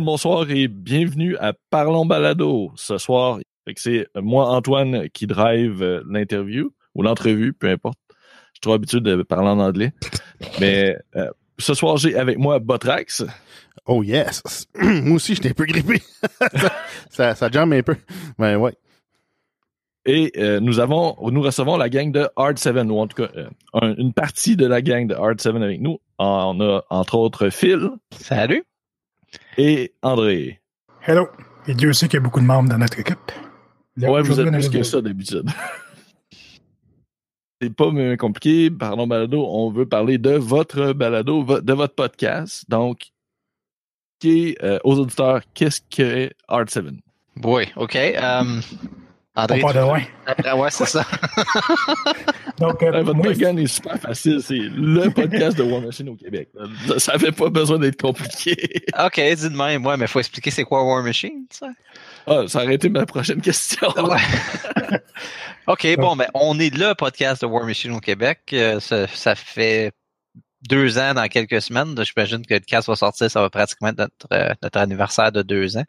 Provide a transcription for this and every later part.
Bonsoir et bienvenue à Parlons Balado. Ce soir, c'est moi, Antoine, qui drive euh, l'interview ou l'entrevue, peu importe. Je suis trop habitué de parler en anglais. Mais euh, ce soir, j'ai avec moi Botrax. Oh yes! moi aussi, j'étais un peu grippé. ça, ça jambe un peu. Mais ouais. Et euh, nous avons, nous recevons la gang de Hard 7, ou en tout cas une partie de la gang de Hard 7 avec nous. On a entre autres Phil. Salut et André. Hello. Et Dieu sait qu'il y a beaucoup de membres dans notre équipe. ouais, vous êtes plus que ça d'habitude. C'est pas compliqué. Pardon, balado. On veut parler de votre balado, de votre podcast. Donc, qui est, euh, aux auditeurs, qu'est-ce que Art 7? Oui, OK. Um, André, pas de loin. Ah ouais, c'est ça. Donc, euh, votre moi, est super facile. C'est le podcast de War Machine au Québec. Ça n'avait pas besoin d'être compliqué. OK, dis de même. Ouais, mais il faut expliquer c'est quoi War Machine, ça? Ah, ça aurait été ma prochaine question. Ouais. OK, bon, ben, on est le podcast de War Machine au Québec. Euh, ça, ça fait deux ans dans quelques semaines. J'imagine que le cast va sortir, ça va pratiquement être notre, euh, notre anniversaire de deux ans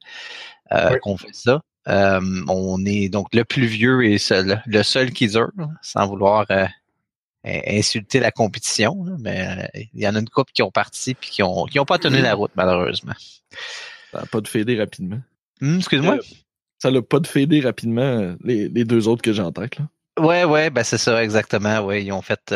euh, qu'on fait ça. Euh, on est donc le plus vieux et seul, le seul qui dure, sans vouloir euh, insulter la compétition, mais euh, il y en a une couple qui ont parti puis qui ont qui ont pas tenu la route malheureusement. Ça n'a pas de fédé rapidement. Hum, excuse-moi? ça n'a pas de fédé rapidement les, les, deux autres que j'ai en tête là. Ouais, ouais, ben c'est ça, exactement. Ouais, ils ont fait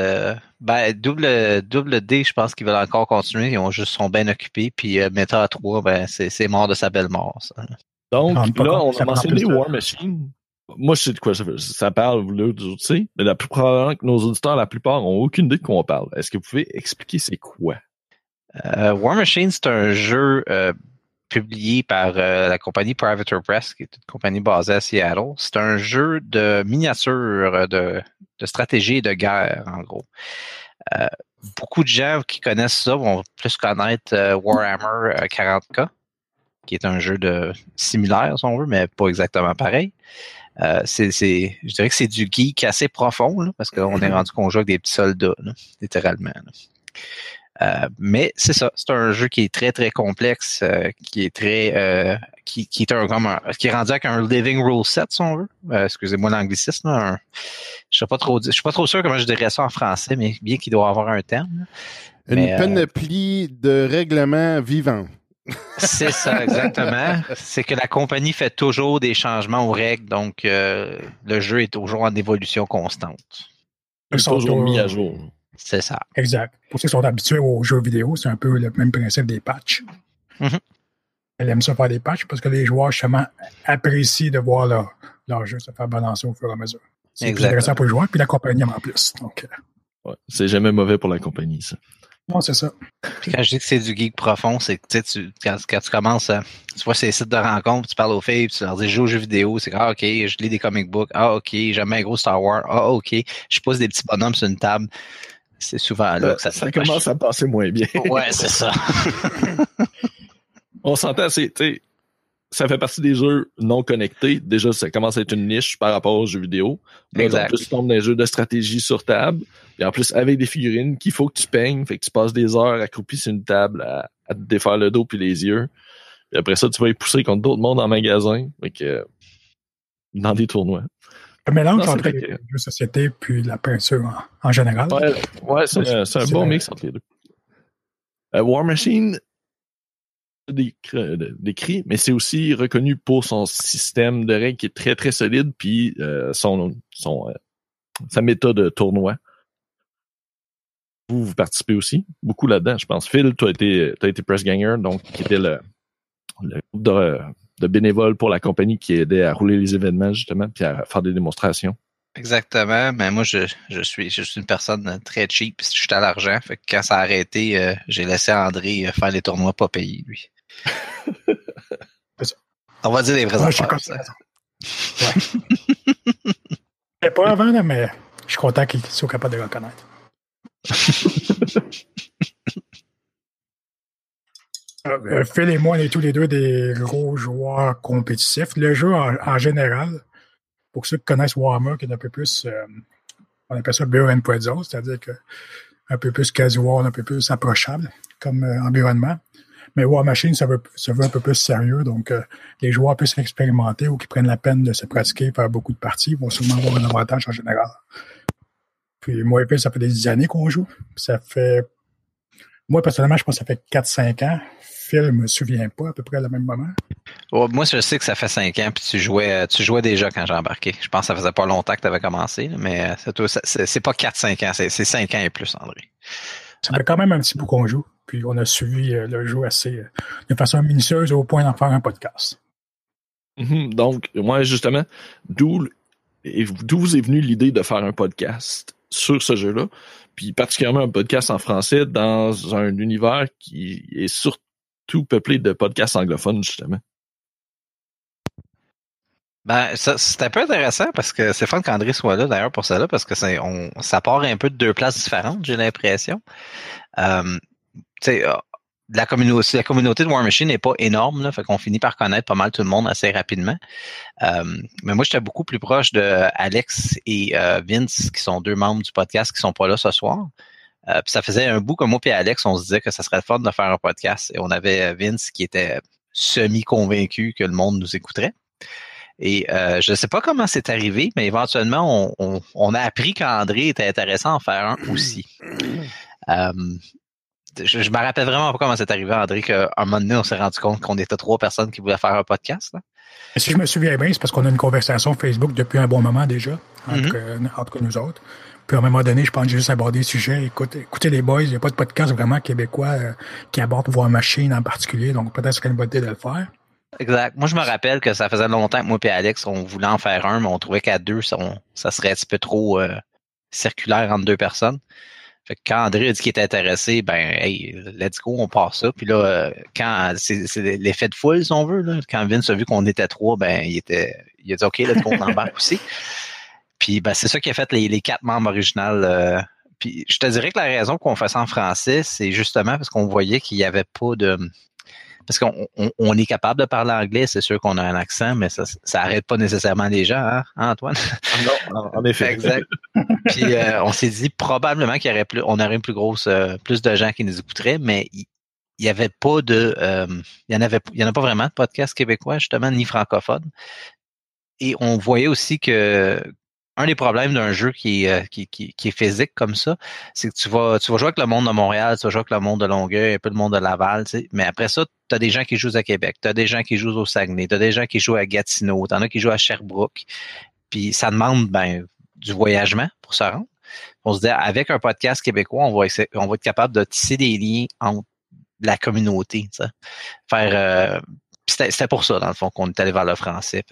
ben double double D, je pense qu'ils veulent encore continuer. Ils ont juste sont bien occupés. Puis euh, Meta 3, ben c'est mort de sa belle mort. Ça. Donc, là, on a mentionné War Machine. Moi, je sais de quoi ça, parle, vous l'autre, tu sais, mais la plus probablement que nos auditeurs, la plupart, ont aucune idée de quoi on parle. Est-ce que vous pouvez expliquer c'est quoi? Euh, War Machine, c'est un jeu euh, publié par euh, la compagnie Privateer Press, qui est une compagnie basée à Seattle. C'est un jeu de miniature, de, de stratégie et de guerre, en gros. beaucoup de gens qui connaissent ça vont plus connaître Warhammer 40K qui est un jeu de similaire, si on veut, mais pas exactement pareil. Euh, c'est, je dirais que c'est du geek assez profond, parce qu'on est rendu qu'on joue avec des petits soldats, littéralement. Euh, mais c'est ça, c'est un jeu qui est très très complexe, euh, qui est très, qui, qui, est un, comme qui est rendu avec un living rule set, si on veut. excusez-moi l'anglicisme. je sais pas trop, je suis pas trop sûr comment je dirais ça en français, mais bien qu'il doit avoir un terme. Une panoplie de règlements vivants. C'est ça, exactement. C'est que la compagnie fait toujours des changements aux règles, donc euh, le jeu est toujours en évolution constante. Ils sont toujours mis à jour. C'est ça. Exact. Pour ceux qui sont habitués aux jeux vidéo, c'est un peu le même principe des patchs. Mm-hmm. Elle aime ça faire des patchs parce que les joueurs, justement, apprécient de voir leur, leur jeu se faire balancer au fur et à mesure. C'est intéressant pour les joueurs, puis la compagnie en plus. Donc, euh. ouais, c'est jamais mauvais pour la compagnie, ça. Non, c'est ça. Puis quand je dis que c'est du geek profond, c'est que tu, quand, quand tu commences, tu vois ces sites de rencontres, tu parles aux filles, tu leur dis je joue aux jeux vidéo, c'est ah ok, je lis des comic books, ah ok, j'aime un gros Star Wars, ah ok, je pose des petits bonhommes sur une table. C'est souvent là que ça, ça commence à passer moins bien. ouais, c'est ça. On s'entend, c'est, ça fait partie des jeux non connectés. Déjà, ça commence à être une niche par rapport aux jeux vidéo. Exact. En plus, tu tombes dans jeux de stratégie sur table. Et en plus, avec des figurines qu'il faut que tu peignes. Fait que tu passes des heures accroupi sur une table à, te défaire le dos puis les yeux. Et après ça, tu vas y pousser contre d'autres mondes en magasin. Fait que, dans des tournois. Le mélange entre les jeux de société puis la peinture en, général. Ouais, c'est un, bon mix entre les deux. Euh, War Machine, décrit, mais c'est aussi reconnu pour son système de règles qui est très, très solide, puis euh, son, son, euh, sa méthode de tournoi. Vous, vous participez aussi beaucoup là-dedans, je pense. Phil, tu as été, as été press ganger, donc qui était le, le groupe de, bénévoles pour la compagnie qui aidait à rouler les événements, justement, puis à faire des démonstrations. Exactement, mais moi je, je suis je suis une personne très cheap, je suis à l'argent, fait que quand ça a arrêté, euh, j'ai laissé André faire les tournois pas payés lui. On va dire affaires. Ouais. pas avant, mais je suis content qu'ils soient capables de reconnaître. Euh, Phil et moi, on est tous les deux des gros joueurs compétitifs. Le jeu, en, général, pour ceux qui connaissent Warhammer, qui est un peu plus, euh, on appelle ça Beer and Pretzel, c'est-à-dire que un peu plus casual, un peu plus approchable comme euh, environnement. Mais War Machine, ça veut, un peu plus sérieux. Donc, euh, les joueurs puissent expérimenter ou qui prennent la peine de se pratiquer, faire beaucoup de parties, vont sûrement avoir un avantage en général. Puis moi et puis, ça fait des années qu'on joue. Ça fait. Moi, personnellement, je pense que ça fait 4-5 ans. Phil me souvient pas à peu près au même moment. moi, je sais que ça fait 5 ans, puis tu jouais, tu jouais déjà quand j'ai embarqué. Je pense que ça faisait pas longtemps que tu avais commencé, mais c'est pas 4-5 ans, c'est 5 ans et plus, André. Ça fait quand même un petit bout qu'on joue. Puis on a suivi euh, le jeu assez euh, de façon minutieuse au point d'en faire un podcast. Mhm. donc, moi, justement, d'où d'où vous est venue l'idée de faire un podcast sur ce jeu-là, puis particulièrement un podcast en français dans un univers qui est surtout peuplé de podcasts anglophones, justement. Ben, c'est un peu intéressant parce que c'est fun qu'André soit là d'ailleurs pour ça parce que on, ça part un peu de deux places différentes, j'ai l'impression. Euh, euh, la communauté, la communauté de War Machine n'est pas énorme, là, fait qu'on finit par connaître pas mal tout le monde assez rapidement. Euh, mais moi, j'étais beaucoup plus proche de Alex et euh, Vince, qui sont deux membres du podcast qui sont pas là ce soir. puis ça faisait un bout que moi et Alex, on se disait que ça serait fun de faire un podcast. Et on avait Vince qui était semi-convaincu que le monde nous écouterait. Et je ne sais pas comment c'est arrivé, mais éventuellement, on, on a appris qu'André était intéressant à en faire un aussi je, je me rappelle vraiment pas comment c'est arrivé, André, qu'à un moment donné, on s'est rendu compte qu'on était trois personnes qui voulaient faire un podcast. Si je me souviens bien, c'est parce qu'on a une conversation Facebook depuis un bon moment déjà, entre, mm-hmm. nous autres. Puis à un moment donné, je pense que j'ai juste abordé le sujet. Écoute, écoutez les boys, il n'y a pas de podcast vraiment québécois euh, qui aborde Voir Machine en particulier, donc peut-être c'est une bonne idée de le faire. Exact. Moi, je me rappelle que ça faisait longtemps que moi et Alex, on voulait en faire un, mais on trouvait qu'à deux, ça, ça, serait un petit peu trop euh, circulaire entre deux personnes. Fait que quand André a dit qu'il était intéressé, ben hey, let's go, on part ça. Puis là, euh, quand c'est, l'effet de foule, si on veut, là, quand Vince a vu qu'on était trois, ben il était. Il a dit OK, let's go, on embarque aussi. Puis ben, c'est ça qui a fait les, les quatre membres originaux. Euh, puis je te dirais que la raison qu'on fait ça en français, c'est justement parce qu'on voyait qu'il n'y avait pas de parce qu'on on, est capable de parler anglais, c'est sûr qu'on a un accent, mais ça, ça arrête pas nécessairement les gens, hein, Antoine? Ah non, en effet. exact. Puis euh, on s'est dit probablement qu'il y aurait plus, on aurait une plus grosse, euh, plus de gens qui nous écouteraient, mais il y, avait pas de, euh, il y en avait, il y en a pas vraiment de podcasts québécois justement ni francophones. Et on voyait aussi que un des problèmes d'un jeu qui est, qui, qui, qui, est physique comme ça, c'est que tu vas, tu vas jouer avec le monde de Montréal, tu vas jouer avec le monde de Longueuil, un peu le monde de Laval, tu sais, mais après ça, tu as des gens qui jouent à Québec, tu as des gens qui jouent au Saguenay, tu as des gens qui jouent à Gatineau, tu en as qui jouent à Sherbrooke. Puis ça demande ben, du voyagement pour se rendre. On se dit, avec un podcast québécois, on va, essayer, on va être capable de tisser des liens entre la communauté. Tu sais. Faire euh, c'était pour ça, dans le fond, qu'on est allé vers le français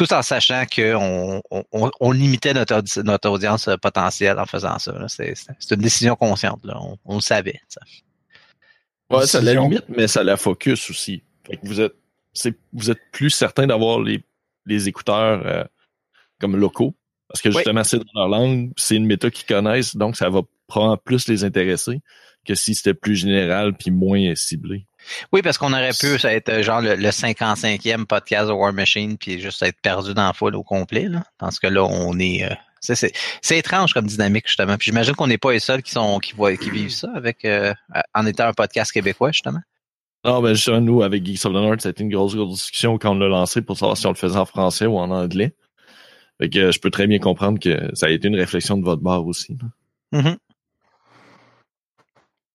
tout en sachant qu'on on, on, limitait notre, notre audience potentielle en faisant ça. C'est une décision consciente. Là. On, le savait. Ça. Ouais, ça la limite, mais ça la focus aussi. vous êtes vous êtes plus certain d'avoir les, les écouteurs euh, comme locaux. Parce que justement, c'est dans leur langue, c'est une méthode qu'ils connaissent, donc ça va prendre plus les intéresser que si c'était plus général puis moins ciblé. Oui, parce qu'on aurait pu ça être euh, genre le, 55e podcast de War Machine puis juste être perdu dans la foule au complet. Là. Parce que là, on est. Euh, c'est étrange comme dynamique, justement. Puis j'imagine qu'on n'est pas les seuls qui sont qui voient qui vivent ça avec euh, en étant un podcast québécois, justement. Non, ben justement, nous, avec Geeks of the North, ça a été une grosse, grosse discussion quand on l'a lancé pour savoir si on le faisait en français ou en anglais. Fait que je peux très bien comprendre que ça a été une réflexion de votre part aussi. Mm-hmm.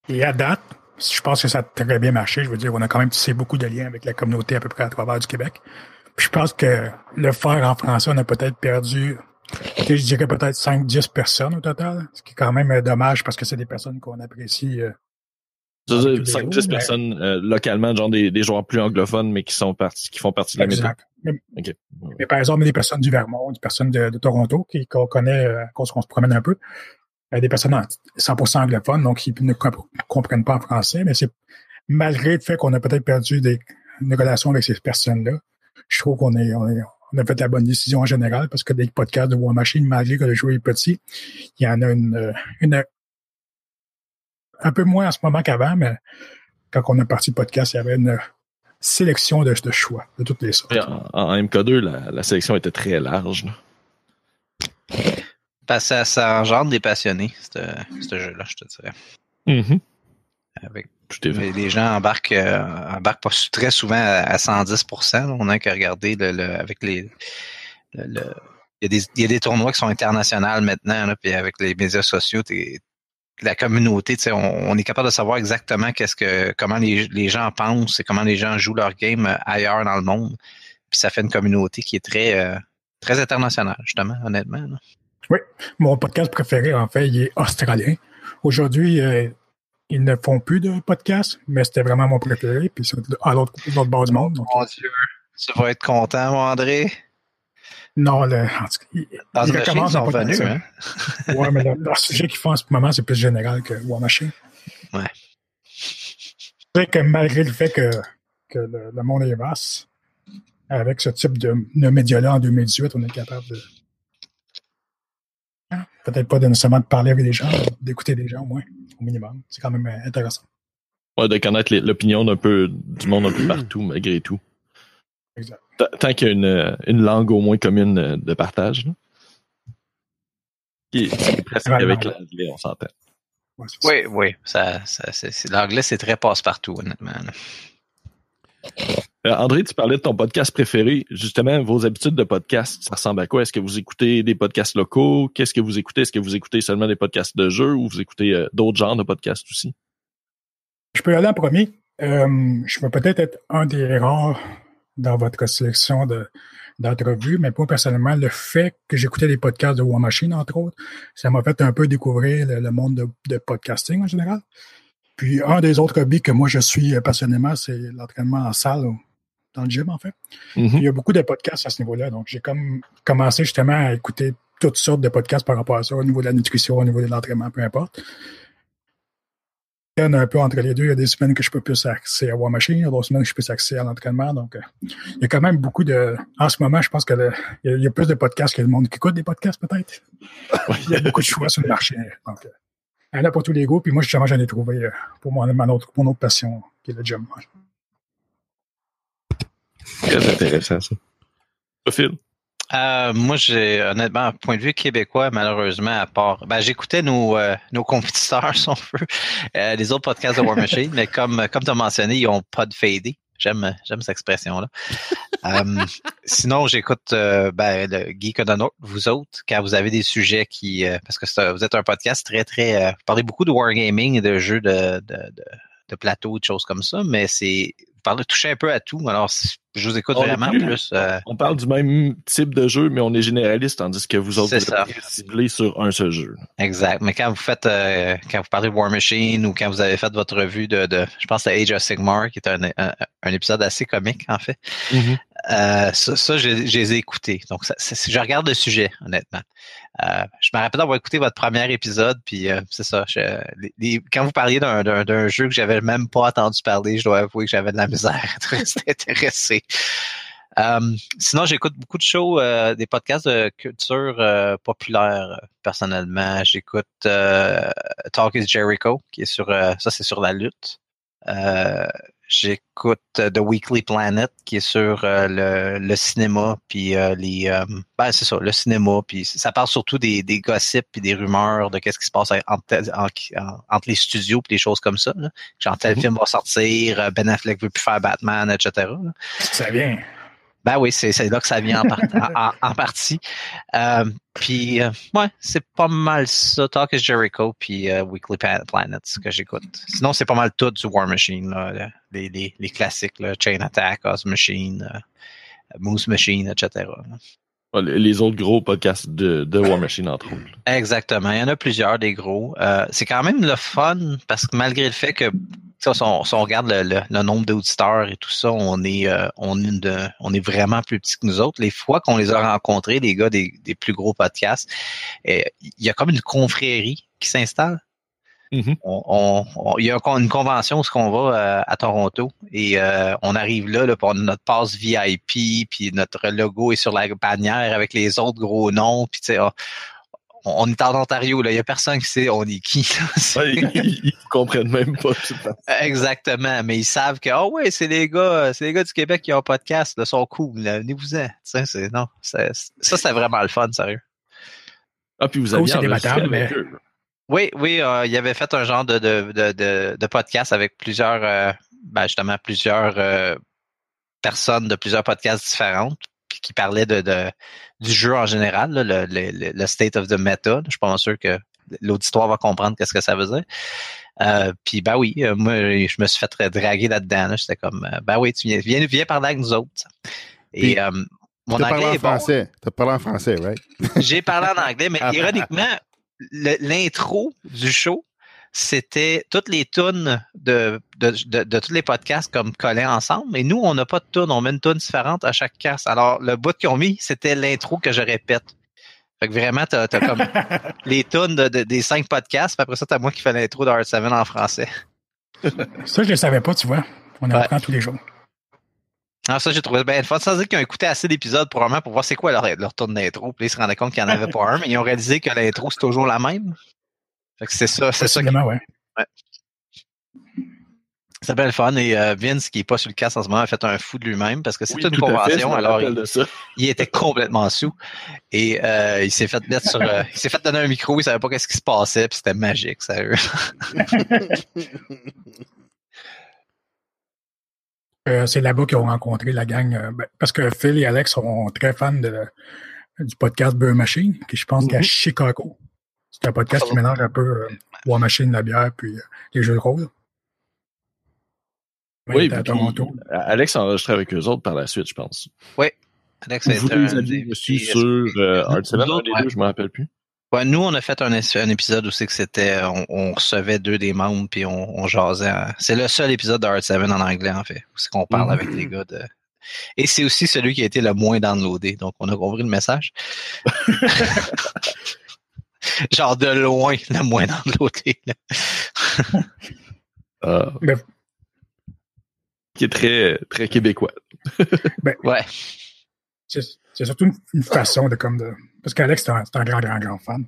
Et à date, je pense que ça a très bien marché. Je veux dire, on a quand même tissé beaucoup de liens avec la communauté à peu près à travers du Québec. Puis je pense que le faire en français, on a peut-être perdu, je dirais peut-être 5-10 personnes au total, ce qui est quand même euh, dommage parce que c'est des personnes qu'on apprécie. Euh, 5-10 personnes euh, localement, genre des, des, joueurs plus anglophones, mais qui sont partis, qui font partie de la méthode. Mais, par exemple, des personnes du Vermont, des personnes de, Toronto qu'on connaît, euh, qu'on se promène un peu, des personnes 100% anglophones, donc ils ne comprennent pas en français, mais c'est malgré le fait qu'on a peut-être perdu des, une relation avec ces personnes-là, je trouve qu'on est, a fait la bonne décision en général parce que des podcasts de War Machine, malgré que le jeu est petit, il y en a une, un peu moins en ce moment qu'avant, mais quand on a parti le podcast, il y avait une sélection de, choix de toutes les sortes. En, MK2, la, sélection était très large. Que ça, engendre des passionnés, ce jeu-là, je te dirais. Mm-hmm. Avec, Tout est fait. les, les gens embarquent, euh, embarquent pas très souvent à, à 110 là. On a qu'à regarder le, le- avec les. le- le- il, y a des, il y a des tournois qui sont internationaux maintenant, là, puis avec les médias sociaux, la communauté, tu sais, on, on est capable de savoir exactement qu'est-ce que comment les, les gens pensent et comment les gens jouent leur game euh, ailleurs dans le monde. Puis ça fait une communauté qui est très euh, très internationale, justement, honnêtement. là. Mon podcast préféré, en fait, il est australien. Aujourd'hui, euh, ils ne font plus de podcast, mais c'était vraiment mon préféré. Puis c'est à l'autre bord du monde. Donc, Mon Dieu, tu vas être content, mon André. non, le, en tout cas, il, Ah, il les recommence sont en podcast. venus, hein? Ouais, mais le, le sujet qu'ils font en ce moment, c'est plus général que War Machine. Ouais. C'est que malgré le fait que, que le, le monde est vaste, avec ce type de, de média-là en 2018, on est capable de. Peut-être pas de nécessairement de parler avec des gens, mais d'écouter des gens au moins, au minimum. C'est quand même euh, intéressant. Ouais, de connaître l'opinion d'un peu du monde un peu partout, malgré tout. Exact. Tant qu'il y a une, une langue au moins commune euh, de partage. là. Qui est- c'est presque avec l'anglais, on s'entend. Ouais. Oui, oui. Ça, l'anglais, c'est très passe-partout, honnêtement. là. Euh, André, tu parlais de ton podcast préféré. Justement, vos habitudes de podcast, ça ressemble à quoi? Est-ce que vous écoutez des podcasts locaux? Qu'est-ce que vous écoutez? Est-ce que vous écoutez seulement des podcasts de jeux ou vous écoutez euh, d'autres genres de podcasts aussi? Je peux y aller en premier. Euh, je vais peut-être être un des rares dans votre sélection de, d'entrevues, mais moi, personnellement, le fait que j'écoutais les podcasts de War Machine, entre autres, ça m'a fait un peu découvrir le, le monde de, de podcasting en général. Puis, un des autres hobbies que moi, je suis passionnément, c'est l'entraînement en salle, dans le gym, en fait. Mhm. Il y a beaucoup de podcasts à ce niveau-là. Donc, j'ai comme commencé justement à écouter toutes sortes de podcasts par rapport à ça, au niveau de la nutrition, au niveau de l'entraînement, peu importe. Il y en a un peu entre les deux. Il y a des semaines que je peux plus accéder à War Machine, il y a d'autres semaines que je peux plus accéder à l'entraînement. Donc, euh, il y a quand même beaucoup de. En ce moment, je pense que le- il y a- il y, a plus de podcasts que le monde qui écoute des podcasts, peut-être. Il y a beaucoup de choix sur le marché. Donc, euh, il y en a pour tous les goûts. Puis moi, justement, j'en ai trouvé euh, pour mon, mon autre, mon autre passion, qui est le gym. Très intéressant, ça. Phil? Euh, moi, j'ai honnêtement, point de vue québécois, malheureusement, à part, ben, j'écoutais nos euh, nos compétiteurs, si on veut, euh, les autres podcasts de War Machine, mais comme comme tu as mentionné, ils ont pas de fadé. J'aime j'aime cette expression-là. Sinon, j'écoute euh, ben, le Geek of the North, vous autres, quand vous avez des sujets qui, euh, parce que vous êtes un podcast très très, euh, vous parlez beaucoup de wargaming et de jeux de de, de, de plateau, de choses comme ça, mais c'est vous parlez toucher un peu à tout. Alors, je vous écoute On vraiment plus- plus. euh, On parle du même type de jeu, mais on est généraliste, tandis que vous autres, vous ciblés sur un seul jeu. Exact. Mais quand vous faites, euh, quand vous parlez de War Machine ou quand vous avez fait votre revue de, de je pense, à Age of Sigmar, qui est un, un, un épisode assez comique, en fait, euh, ça, ça je, je les ai écoutés. Donc, ça, je regarde le sujet, honnêtement. Je me rappelle d'avoir écouté votre premier épisode, puis c'est ça. je- les- les- quand vous parliez d'un jeu que j'avais même pas entendu parler, je dois avouer que j'avais de la misère à rester intéressé. Euh, sinon, j'écoute beaucoup de shows, euh, des podcasts de culture euh, populaire. Personnellement, j'écoute Talk is Jericho, qui est sur ça, c'est sur la lutte. J'écoute euh, The Weekly Planet, qui est sur euh, le, le cinéma, puis euh, les, euh, ben c'est ça, le cinéma, puis ça parle surtout des, des gossips puis des rumeurs de qu'est-ce qui se passe entre, en- en- entre les studios puis des choses comme ça. Là. Genre tel Mhm. film va sortir, euh, Ben Affleck veut plus faire Batman, etc. là. Ça vient. Ben oui, c'est là que ça vient en, part- en, en- en partie. Euh, puis, euh, ouais, c'est pas mal ça. Talk is Jericho, puis euh, Weekly Planet ce que j'écoute. Sinon, c'est pas mal tout du War Machine, là, les, les, les classiques, là, Chain Attack, Oz Machine, Moose Machine, etc. là. Les autres gros podcasts de, de War Machine, entre autres. Exactement. Il y en a plusieurs des gros. C'est quand même le fun parce que malgré le fait que ça, si, on, si on regarde le, le- le nombre d'auditeurs et tout ça, on est euh, on est de- on est vraiment plus petit que nous autres. Les fois qu'on les a rencontrés, les gars des, des plus gros podcasts, euh, il y a comme une confrérie qui s'installe. Mhm. On, on- on- il y a un- une convention où qu'on va euh, à Toronto et euh, on arrive là, là on a notre passe VIP, puis notre logo est sur la bannière avec les autres gros noms, puis tu sais, on, on est en Ontario, là, il y a personne qui sait on est qui. là. Ouais, ils, ils comprennent même pas. Exactement, mais ils savent que oh ouais, c'est les gars, c'est les gars du Québec qui ont un podcast, là, sont cool, venez-vous-en. C'est non, c'est- ça c'est vraiment le fun, sérieux. Ah, puis vous Oh, enregistré débattable, avec mais- eux. Oui, oui, euh, il avait fait un genre de, de, de, de podcast avec plusieurs, euh, ben justement, plusieurs euh, personnes de plusieurs podcasts différentes qui de, de, du jeu en général, le, le, le, state of the meta. Je suis pas sûr que l'auditoire va comprendre qu'est-ce que ça veut dire. Euh, puis ben oui, moi je me suis fait draguer là-dedans. J'étais comme ben oui, tu viens, viens, viens parler avec nous autres. Et mon anglais en français. Tu as parlé en français, right? J'ai parlé en anglais, mais ironiquement, l'intro du show, c'était toutes les tunes de, de, de, tous les podcasts comme collés ensemble. Et nous, on n'a pas de tunes, on met une tune différente à chaque casse. Alors, le bout qu'ils ont mis, c'était l'intro que je répète. Fait que vraiment, t'as as comme les tunes de, des cinq podcasts, puis après ça, t'as moi qui fais l'intro de Hard 7 en français. ça, je le savais pas, tu vois. On apprend tous les jours. Ah, ça, j'ai trouvé bien fun. Ça veut dire qu'ils ont écouté assez d'épisodes probablement pour voir c'est quoi leur, leur tour d'intro. Puis ils se rendaient compte qu'il n'y en avait pas un, mais ils ont réalisé que l'intro, c'est toujours la même. Fait que c'est ça, c'est ça. Qui... Ouais. ouais. C'est bien le fun. Et euh, Vince, qui n'est pas sur le casque en ce moment, a fait un fou de lui-même parce que c'était une convention. alors, il, était complètement sous. Et euh, il s'est fait mettre sur. Euh, il s'est fait donner un micro, il savait pas qu'est-ce qui se passait, puis c'était magique, sérieux. Euh, c'est là-bas qu'ils ont rencontré la gang. Euh, ben, parce que Phil et Alex sont très fans de, du podcast Beer Machine, qui je pense qu'à mm-hmm. Chicago. C'est un podcast qui mélange un peu euh, War Machine, la bière, puis les jeux de rôle. Oui, à Toronto. Alex a enregistré avec eux autres par la suite, je pense. Oui. Alex a Vous les avez reçus sur euh, Art 7, je me rappelle plus nous, on a fait un, épisode où c'est que c'était, on, recevait deux des membres puis on, jasait. C'est le seul épisode de Hard 7 en anglais, en fait, où c'est qu'on parle avec les gars de. Et c'est aussi celui qui a été le moins downloadé, donc on a compris le message. Genre de loin, le moins downloadé. uh, Qui est très, très québécois. ben, ouais. C'est surtout une, façon de comme de. Parce qu'Alex, c'est un, un, grand, grand, grand fan.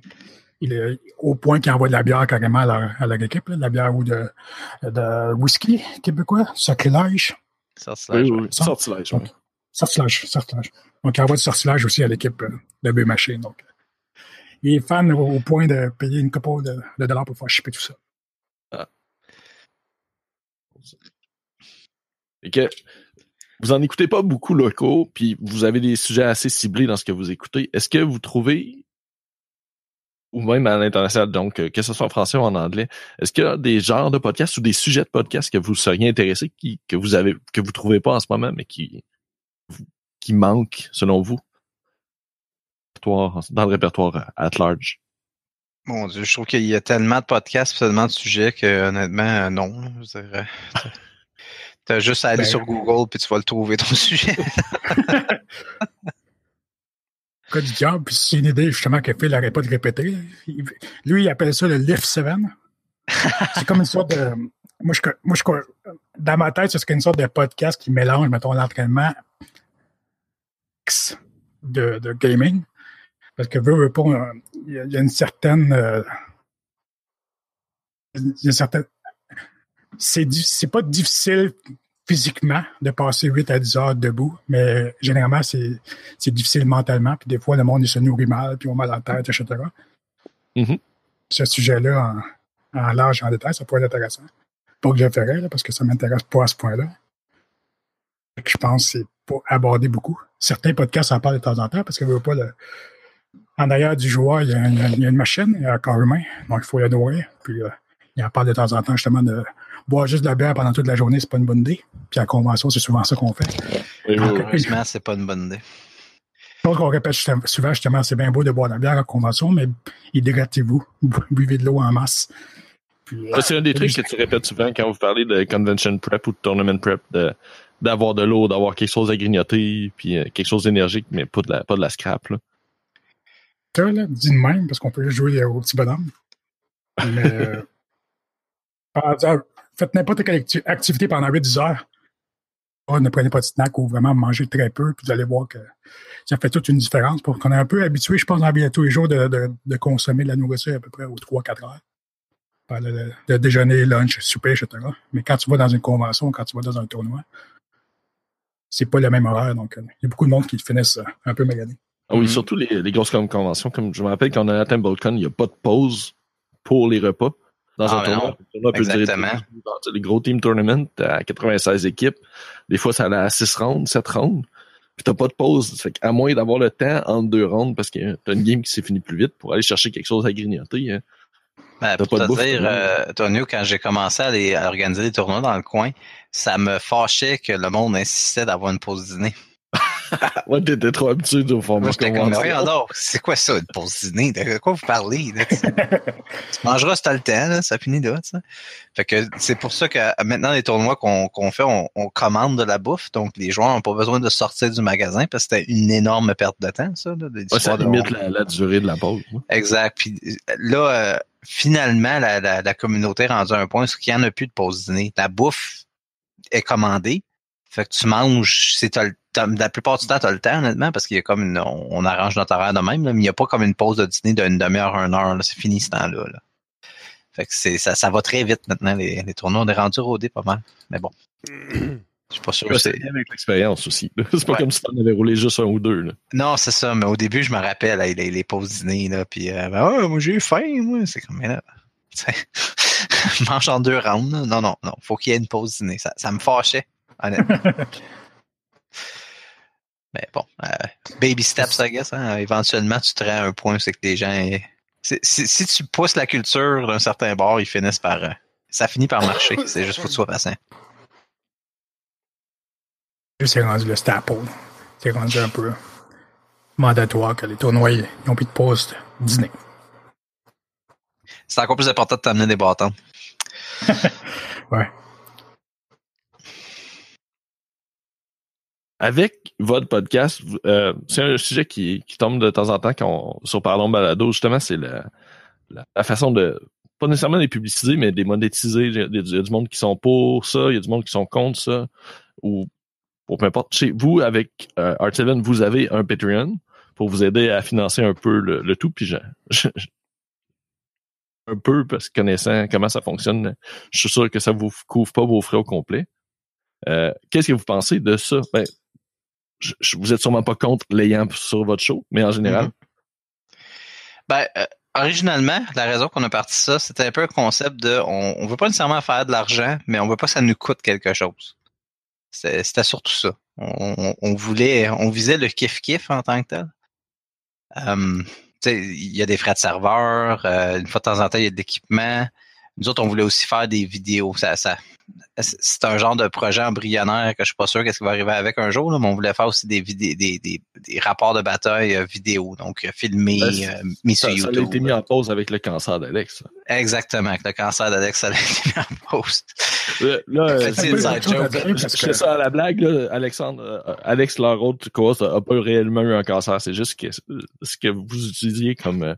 Il est au point qu'il envoie de la bière carrément à leur, à leur équipe, là, de la bière ou de, de whisky québécois, sortilège. Sortilège. Oui, oui. Sortilège, oui. Sortilège, sortilège. Donc, il envoie du sortilège aussi à l'équipe euh, de B Machine. Donc, il est fan au, point de payer une couple de, dollars pour faire shipper tout ça. Ah. Et que vous en écoutez pas beaucoup locaux, puis vous avez des sujets assez ciblés dans ce que vous écoutez. Est-ce que vous trouvez, ou même à l'international, donc euh, que ce soit en français ou en anglais, est-ce qu'il y a des genres de podcasts ou des sujets de podcasts que vous seriez intéressés, qui, que vous avez, que vous trouvez pas en ce moment, mais qui, qui manquent selon vous? Dans le répertoire at large? Mon Dieu, je trouve qu'il y a tellement de podcasts, tellement de sujets que honnêtement, non. Je dirais, T'as juste à aller ben, sur Google puis tu vas le trouver ton sujet. Code du diable, puis c'est une idée justement que Phil n'arrête pas de répéter. lui, il appelle ça le Lift 7. c'est comme une sorte de. Moi, je, moi je, dans ma tête, c'est une sorte de podcast qui mélange, mettons, l'entraînement de, de gaming. Parce que veut, veut pas, il y, a une certaine. Euh, il y a une certaine c'est c'est pas difficile physiquement de passer 8 à 10 heures debout, mais généralement, c'est, c'est difficile mentalement. Puis des fois, le monde il se nourrit mal, puis on a mal à la tête, etc. Mm-hmm. Ce sujet-là, en, en large en détail, ça pourrait être intéressant. Pas que je le ferais, parce que ça m'intéresse pas à ce point-là. Je pense que c'est pas abordé beaucoup. Certains podcasts en parlent de temps en temps, parce que veut pas le, en arrière du joueur, il y, a, une machine, il y a un corps humain, donc il faut le nourrir. Puis euh, il en parle de temps en temps justement de boire juste de la bière pendant toute la journée, c'est pas une bonne idée. Puis à convention, c'est souvent ça qu'on fait. Heureusement, c'est pas une bonne idée. Donc, on répète souvent, justement, c'est bien beau de boire de la bière à convention, mais hydratez-vous. Buvez de l'eau en masse. Euh, c'est un des trucs que tu répètes souvent quand vous parlez de convention prep ou de tournament prep, d'avoir de, l'eau, d'avoir quelque chose à grignoter, puis euh, quelque chose d'énergique, mais pas de la, pas de la scrap. Là. Ça, là, dis de même, parce qu'on peut jouer au petit bonhomme. Mais, euh, faites n'importe quelle activité pendant 8-10 heures. Oh, ne prenez pas de snack ou vraiment mangez très peu, puis vous allez voir que ça fait toute une différence pour qu'on est un peu habitué, je pense, dans la vie de tous les jours de, de, consommer de la nourriture à peu près aux 3-4 heures. Le, le, déjeuner, lunch, souper, etc. Mais quand tu vas dans une convention, quand tu vas dans un tournoi, c'est pas le même horaire. Donc, euh, il y a beaucoup de monde qui finissent euh, un peu maganés. Ah oui, mm-hmm. surtout les, les grosses conventions. Comme je me rappelle, quand on a à TimbleCon, il n'y a pas de pause pour les repas. Dans Ah, un mais tournoi, tournoi peut dans les gros team tournament à 96 équipes. Des fois, ça allait à 6 rounds, 7 rounds. Puis t'as pas de pause. Fait à moins d'avoir le temps entre deux rounds parce que t'as une game qui s'est finie plus vite pour aller chercher quelque chose à grignoter. hein. Ben, pour pas de te bouffe, dire, euh, Tonio, quand j'ai commencé à, les- à organiser des tournois dans le coin, ça me fâchait que le monde insistait d'avoir une pause dîner. Ouais, t'étais trop habitué de format Moi, j'étais comme, convention. voyons donc, c'est quoi ça, une pause dîner? De quoi vous parlez? là? tu mangeras si t'as le temps, là, ça finit là, tu sais. Fait que c'est pour ça que euh, maintenant, les tournois qu'on qu'on fait, on, on commande de la bouffe, donc les joueurs n'ont pas besoin de sortir du magasin parce que c'était une énorme perte de temps, ça. Là, Ouais, ça de- limite la, la durée de la pause. hein. Exact. Puis là, euh, finalement, la, la, la communauté est rendue à un point où il n'y en a plus de pause dîner. La bouffe est commandée. Fait que tu manges, c'est la plupart du temps, tu as le temps, honnêtement, parce qu'il y a comme une, on, on arrange notre horaire de même, là, mais il n'y a pas comme une pause de dîner d'une demi-heure, une heure. C'est fini ce temps-là. Là. Fait que c'est, ça, ça va très vite maintenant, les, les tournois. On est rendu rodé pas mal. Mais bon. Je suis pas sûr c'est. avec l'expérience aussi. C'est pas Ouais. comme si t'en avais roulé juste un ou deux. Là. Non, c'est ça, mais au début, je me rappelle, les, les pauses dîner, là, puis euh, ben, Ah, moi j'ai faim, moi. C'est comme mais là. mange en deux rounds. là. Non, non, non. Faut qu'il y ait une pause dîner. Ça, ça me fâchait, honnêtement. mais bon, euh, baby steps, I guess. Hein, éventuellement, tu te rends à un point où c'est que les gens. Si, si tu pousses la culture d'un certain bord, ils finissent par. euh, ça finit par marcher. C'est juste faut que tu sois patient. C'est rendu le staple. C'est rendu un peu mandatoire que les tournois ils n'ont plus de pause de dîner. C'est encore plus important de t'amener des bâtons. Ouais. Avec votre podcast, euh, c'est un sujet qui, qui tombe de temps en temps quand on, sur Parlons Balado, justement, c'est la, la, façon de, pas nécessairement les publiciser, mais des monétiser. Il y, a, du monde qui sont pour ça, il y a du monde qui sont contre ça, ou peu importe. Vous, avec euh, Art7, vous avez un Patreon pour vous aider à financer un peu le, le tout, puis je- un peu, parce que connaissant comment ça fonctionne, je suis sûr que ça vous couvre pas vos frais au complet. Euh, Qu'est-ce que vous pensez de ça? Ben, vous êtes sûrement pas contre l'ayant sur votre show, mais en général. Mhm. Ben, euh, originalement, la raison qu'on a parti ça, c'était un peu un concept de, on, on veut pas nécessairement faire de l'argent, mais on veut pas que ça nous coûte quelque chose. C'était surtout ça. On, on- voulait, on visait le kiff kiff en tant que tel. Euh, il y a des frais de serveur, euh, une fois de temps en temps, il y a de l'équipement. Nous autres, on voulait aussi faire des vidéos. Ça, ça, c'est un genre de projet embryonnaire que je suis pas sûr qu'est-ce qui va arriver avec un jour, là, mais on voulait faire aussi des, des, des, des rapports de bataille euh, vidéo, donc euh, filmés, Ben, euh, mis sur Ça, ça a YouTube. été mis en pause avec le cancer d'Alex. Exactement, avec le cancer d'Alex, ça a été mis en pause. Là, que c'est ça à la blague, là, Alexandre, euh, Alex, leur autre co-host, a pas réellement eu un cancer. C'est juste que ce que vous utilisiez comme,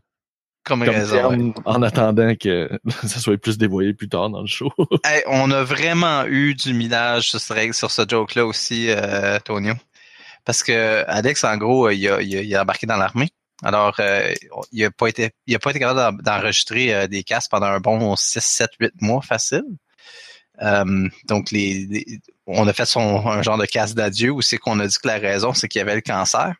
Comme, comme raison. ouais. en attendant que ça soit plus dévoilé plus tard dans le show. Hey, on a vraiment eu du millage sur ce, sur ce joke-là aussi, euh, Tonio. Parce que Alex, en gros, il a, il a, il a embarqué dans l'armée. Alors, euh, il a pas été, il a pas été capable d'en- d'enregistrer euh, des casques pendant un bon 6, 7, 8 mois facile. Euh, donc, les, les- on a fait son un genre de casse d'adieu où c'est qu'on a dit que la raison, c'est qu'il y avait le cancer.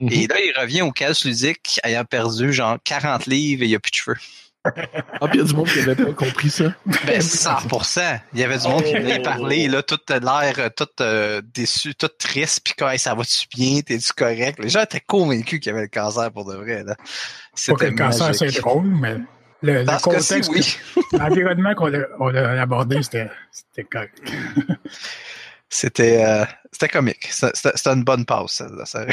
Et là, il revient au casse ludique ayant perdu genre 40 livres et il n'y a plus de cheveux. Ah, puis il y a du monde qui avait pas compris ça. Ben, 100%. Il y avait du monde qui venait parler, là, tout l'air, euh, tout euh, déçu, tout triste, puis quoi, Hey, ça va-tu bien, t'es-tu correct? Les gens étaient convaincus qu'il y avait le cancer pour de vrai, là. Pas que C'était le cancer, c'est drôle, mais le, contexte, oui. l'environnement qu'on a, on a abordé, c'était c'était correct. C'était, euh, c'était comique. C'était c'était une bonne pause, celle-là, sérieux.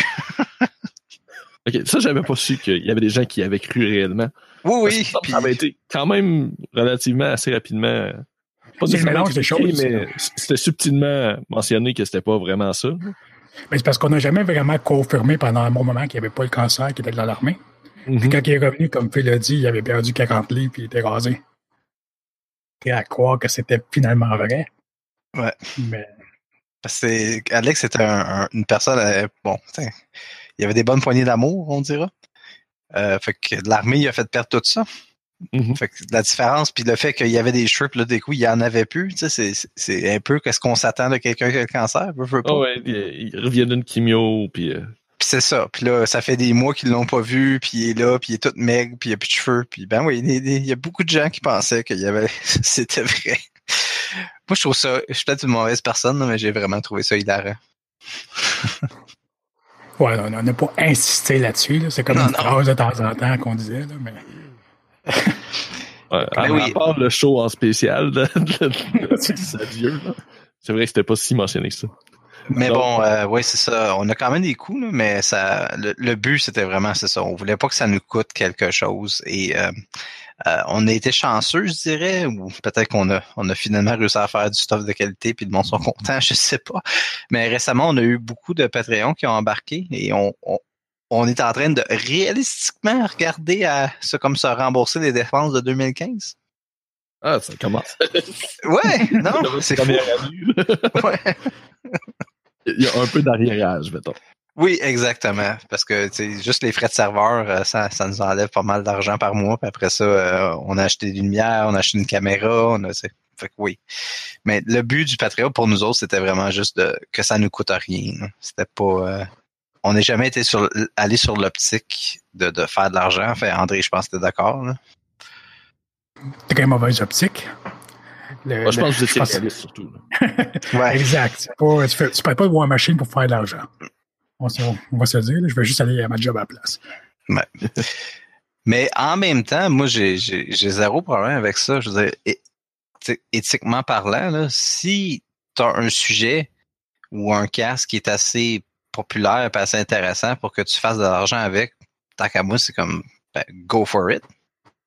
Ok, ça, j'avais pas su qu'il y avait des gens qui avaient cru réellement. Oui, oui. ça, puis- ça avait été quand même relativement assez rapidement. euh, Pas C'est mélange des expliqué, choses, mais c'était subtilement mentionné que c'était pas vraiment ça. Mais c'est parce qu'on n'a jamais vraiment confirmé pendant un bon moment qu'il n'y avait pas le cancer qui était dans l'armée. Mhm. Puis quand il est revenu, comme Phil l'a dit, il avait perdu 40 livres puis il était rasé. Et à croire que c'était finalement vrai. Ouais. Mais Parce que Alex était un- un- une personne, euh, bon, il y avait des bonnes poignées d'amour, on dira. Euh, fait que l'armée, il a fait perdre tout ça. Mhm. Fait que la différence, puis le fait qu'il y avait des cheveux, puis là, des coups, il y en avait plus, tu sais, c'est- c'est- c'est un peu qu'est-ce qu'on s'attend de quelqu'un qui a le cancer, pas. Ah ouais, il, il revient d'une chimio, puis euh, Puis c'est ça. Puis là, ça fait des mois qu'ils l'ont pas vu, puis il est là, puis il est tout maigre, puis il a plus de cheveux. Puis ben oui, il y a beaucoup de gens qui pensaient qu'il y avait, c'était vrai. Moi, je trouve ça, je suis peut-être une mauvaise personne, mais j'ai vraiment trouvé ça hilarant. ouais, on n'a pas insisté là-dessus. C'est comme une phrase de temps en temps qu'on disait, là, mais. Ouais, à, oui. part le show en spécial de, c'est vrai que c'était pas si mentionné que ça. Mais bon, euh, oui, c'est ça. On a quand même des coups, mais ça, le, but, c'était vraiment, c'est ça. On voulait pas que ça nous coûte quelque chose. Et euh, euh, on a été chanceux, je dirais, ou peut-être qu'on a, on a finalement réussi à faire du stuff de qualité, puis le monde sont contents, je sais pas. Mais récemment, on a eu beaucoup de Patreons qui ont embarqué et on, on, est en train de réalistiquement regarder à ce comme ça rembourser les dépenses de 2015. Ah, ça commence. ouais, non, c'est fou. ouais. Il y a un peu d'arriérage, mettons. Oui, exactement. Parce que juste les frais de serveur, euh, ça, ça nous enlève pas mal d'argent par mois. Puis après ça, euh, on a acheté des lumières, on a acheté une caméra, on a. Fait que oui. Mais le but du Patreon pour nous autres, c'était vraiment juste de, que ça nous coûte rien. C'était pas. Euh, on n'est jamais été sur allé sur l'optique de, de faire de l'argent. Enfin, André, je pense que tu es d'accord. Très mauvaise optique. Moi, je pense que vous étiez surtout. ouais. Exact. Pas, tu ne pas de War Machine pour faire de l'argent. On, va se dire, je vais juste aller à ma job à la place. Ouais. Mais en même temps, moi, j'ai zéro problème avec ça. Je veux dire, éthiquement parlant, là, si tu as un sujet ou un casque qui est assez populaire et assez intéressant pour que tu fasses de l'argent avec, tant qu'à moi, c'est comme ben, go for it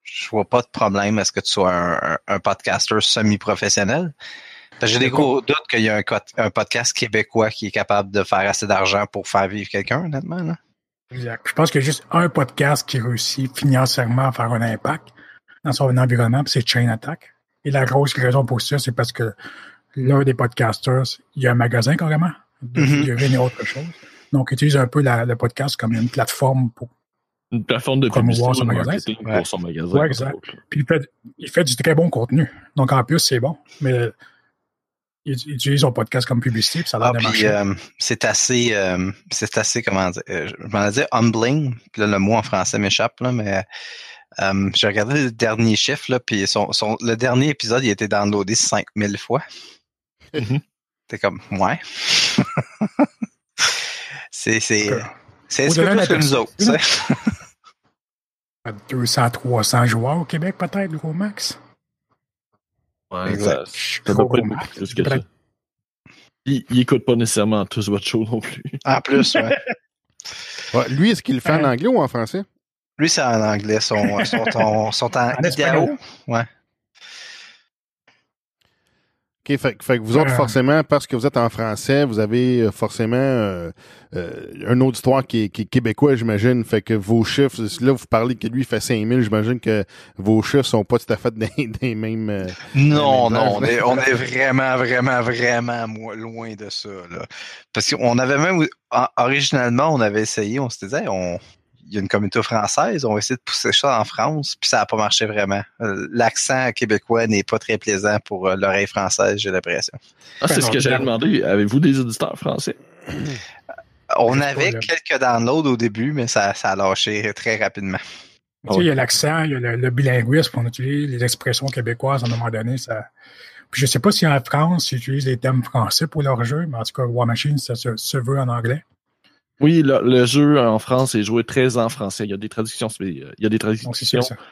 je vois pas de problème à ce que tu sois un, un podcaster semi-professionnel. J'ai des gros doutes qu'il y a un, podcast québécois qui est capable de faire assez d'argent pour faire vivre quelqu'un, honnêtement. Exact. Je pense qu'il y a juste un podcast qui réussit financièrement à faire un impact dans son environnement, c'est Chain Attack. Et la grosse raison pour ça, c'est parce que l'un des podcasters, il y a un magasin carrément de mm autre chose. Donc, il utilise un peu le podcast comme une plateforme pour une plateforme de promouvoir son magasin. pour son magasin. Ouais, exact. Puis il fait, il fait du très bon contenu. Donc en plus, c'est bon. Mais il, utilise son podcast comme publicité, puis ça a l'air ah, puis, euh, c'est assez, euh, c'est assez, comment dire, euh, je m'en ai dit humbling, puis là, le mot en français m'échappe, là, mais euh, j'ai regardé le dernier chiffre, là, puis son, son, le dernier épisode, il a été downloadé 5000 fois. Mm T'es comme, ouais. c'est, c'est, c'est ce que, que nous autres, 200, 300 joueurs au Québec, peut-être, gros max? Ouais, exact. Ça, doit pas être plus que ça. Il, n'écoute pas nécessairement tous votre show non plus. En plus, ouais. ouais lui, est-ce qu'il le fait en anglais ou en français? Lui, c'est en anglais. Son, son, son, son, en, en Ouais. OK, fait, que vous autres, forcément, parce que vous êtes en français, vous avez euh, forcément euh, euh, un auditoire qui est, qui est québécois, j'imagine. Fait que vos chiffres, là, vous parlez que lui fait 5000, j'imagine que vos chiffres sont pas tout à fait des, mêmes... Euh, non, non, on est, on est vraiment, vraiment, vraiment loin de ça. Là. Parce qu'on avait même, originalement, on avait essayé, on se disait, on y a une communauté française, on va essayer de pousser ça en France, puis ça n'a pas marché vraiment. Euh, l'accent québécois n'est pas très plaisant pour euh, l'oreille française, j'ai l'impression. Ah, c'est ce que j'allais demander. Avez-vous des auditeurs français? On avait quelques downloads au début, mais ça, ça a lâché très rapidement. Tu sais, il y a l'accent, il y a le, bilinguisme, on utilise les expressions québécoises à un moment donné. Ça... Puis je sais pas si en France, ils utilisent les thèmes français pour leur jeu, mais en tout cas, War Machine, ça se veut en anglais. Oui, le, jeu en France est joué très en français. Il y a des traductions, il y a des traductions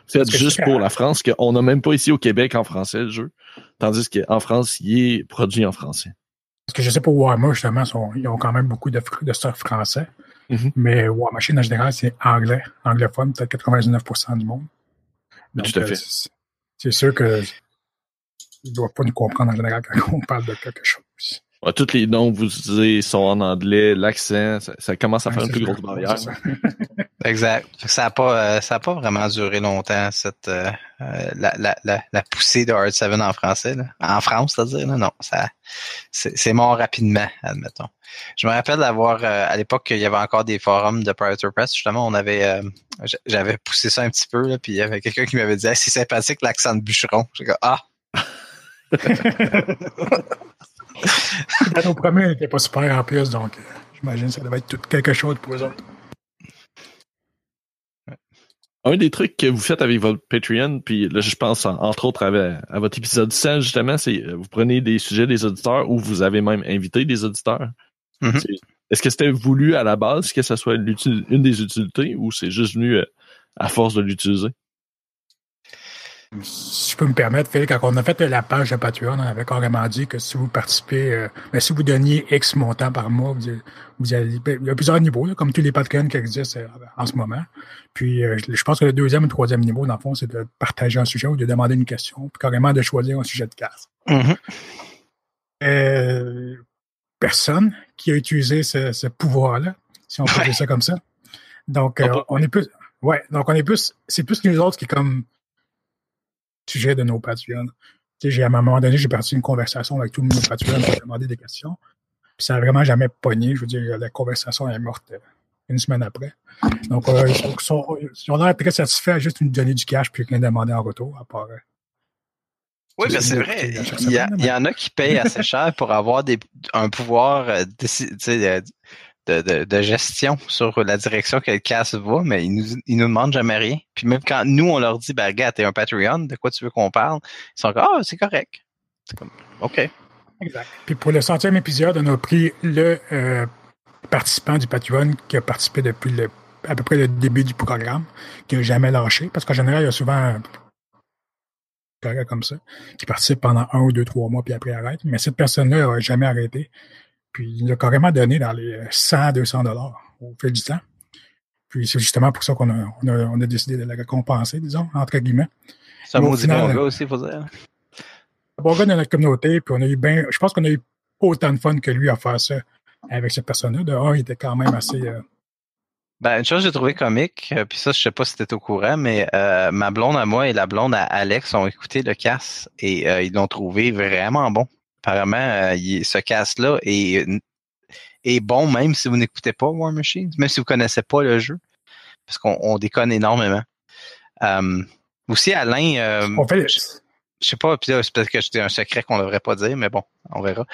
faites juste pour la France, qu'on n'a même pas ici au Québec en français le jeu, tandis qu'en France, il est produit en français. Parce que je sais pour Warhammer, justement, ils ont quand même beaucoup de, de stuff français. Mm-hmm. Mais War Machine, en général, c'est anglais, anglophone, peut-être 99% du monde. Tout à fait. Euh, c'est sûr que ne doivent pas nous comprendre en général quand on parle de quelque chose. Ouais, tous les noms que vous utilisez sont en anglais, l'accent, ça, commence à faire une plus grosse barrière. exact. Ça n'a pas, euh, ça a pas vraiment duré longtemps cette euh, euh, la, la, la, la, poussée de Hard 7 en français, là. en France, c'est-à-dire. Non, ça, c'est mort rapidement, admettons. Je me rappelle d'avoir à l'époque il y avait encore des forums de Predator Press. Justement, on avait, j'avais poussé ça un petit peu, là, puis il y avait quelqu'un qui m'avait dit, c'est sympathique l'accent de bûcheron. J'ai dit ah. Nos premiers n'étaient pas super en plus, donc J'imagine que ça devait être tout quelque chose pour eux autres. Un des trucs que vous faites avec votre Patreon, puis là, je pense entre autres à, votre épisode 100, justement, c'est vous prenez des sujets des auditeurs ou vous avez même invité des auditeurs. Mm-hmm. Est-ce que c'était voulu à la base que ça soit une des utilités ou c'est juste venu euh, à force de l'utiliser? Si je peux me permettre, Phil, quand on a fait la page de Patreon, on avait carrément dit que si vous participez, euh, ben, si vous donniez X montant par mois, vous, allez, ben, il y a plusieurs niveaux, comme tous les Patreons qui existent euh, en ce moment. Puis euh, je pense que le deuxième ou le troisième niveau, dans le fond, c'est de partager un sujet ou de demander une question, puis carrément de choisir un sujet de casse. Mm-hmm. personne qui a utilisé ce, pouvoir-là, si on peut dire ça comme ça. Donc, on est plus. Ouais, donc on est plus. C'est plus les autres qui comme sujet de nos Patreons. J'ai, à un moment donné, j'ai parti une conversation avec tous nos Patreons pour demander des questions. Puis ça n'a vraiment jamais pogné. Je veux dire, la conversation est morte euh, une semaine après. Donc, euh, ils, sont, ils ont l'air très satisfaits à juste nous donner du cash puis rien demander en retour, à part. Euh, oui, mais c'est vrai. Il y, en a qui payent assez cher pour avoir des, un pouvoir de, de, de, gestion sur la direction que le casse va, mais ils nous, ils nous demandent jamais rien. Puis même quand nous, on leur dit, ben, regarde, t'es un Patreon, de quoi tu veux qu'on parle? Ils sont comme, ah, c'est correct. C'est comme, OK. Exact. Puis pour le centième épisode, on a pris le euh, participant du Patreon qui a participé depuis le, à peu près le début du programme, qui n'a jamais lâché, parce qu'en général, il y a souvent un comme ça, qui participe pendant un ou deux, trois mois, puis après arrête. Mais cette personne-là n'a jamais arrêté. Puis il a carrément donné dans les 100, 200 dollars au fil du temps. Puis c'est justement pour ça qu'on a, on a, décidé de la récompenser, disons, entre guillemets. C'est un maudit bon gars aussi, faut dire. Un bon gars dans notre communauté, puis on a eu bien, je pense qu'on a eu autant de fun que lui à faire ça avec cette personne-là. De un, il était quand même assez. Euh, ben, une chose que j'ai trouvé comique, euh, puis ça, je sais pas si c'était au courant, mais euh, ma blonde à moi et la blonde à Alex ont écouté le casse et ils l'ont trouvé vraiment bon. Apparemment, euh, ce cast-là est, est bon même si vous n'écoutez pas War Machine, même si vous ne connaissez pas le jeu, parce qu'on déconne énormément. Euh, aussi, Alain, euh, je, je sais pas, puis c'est peut-être que c'était un secret qu'on ne devrait pas dire, mais bon, on verra.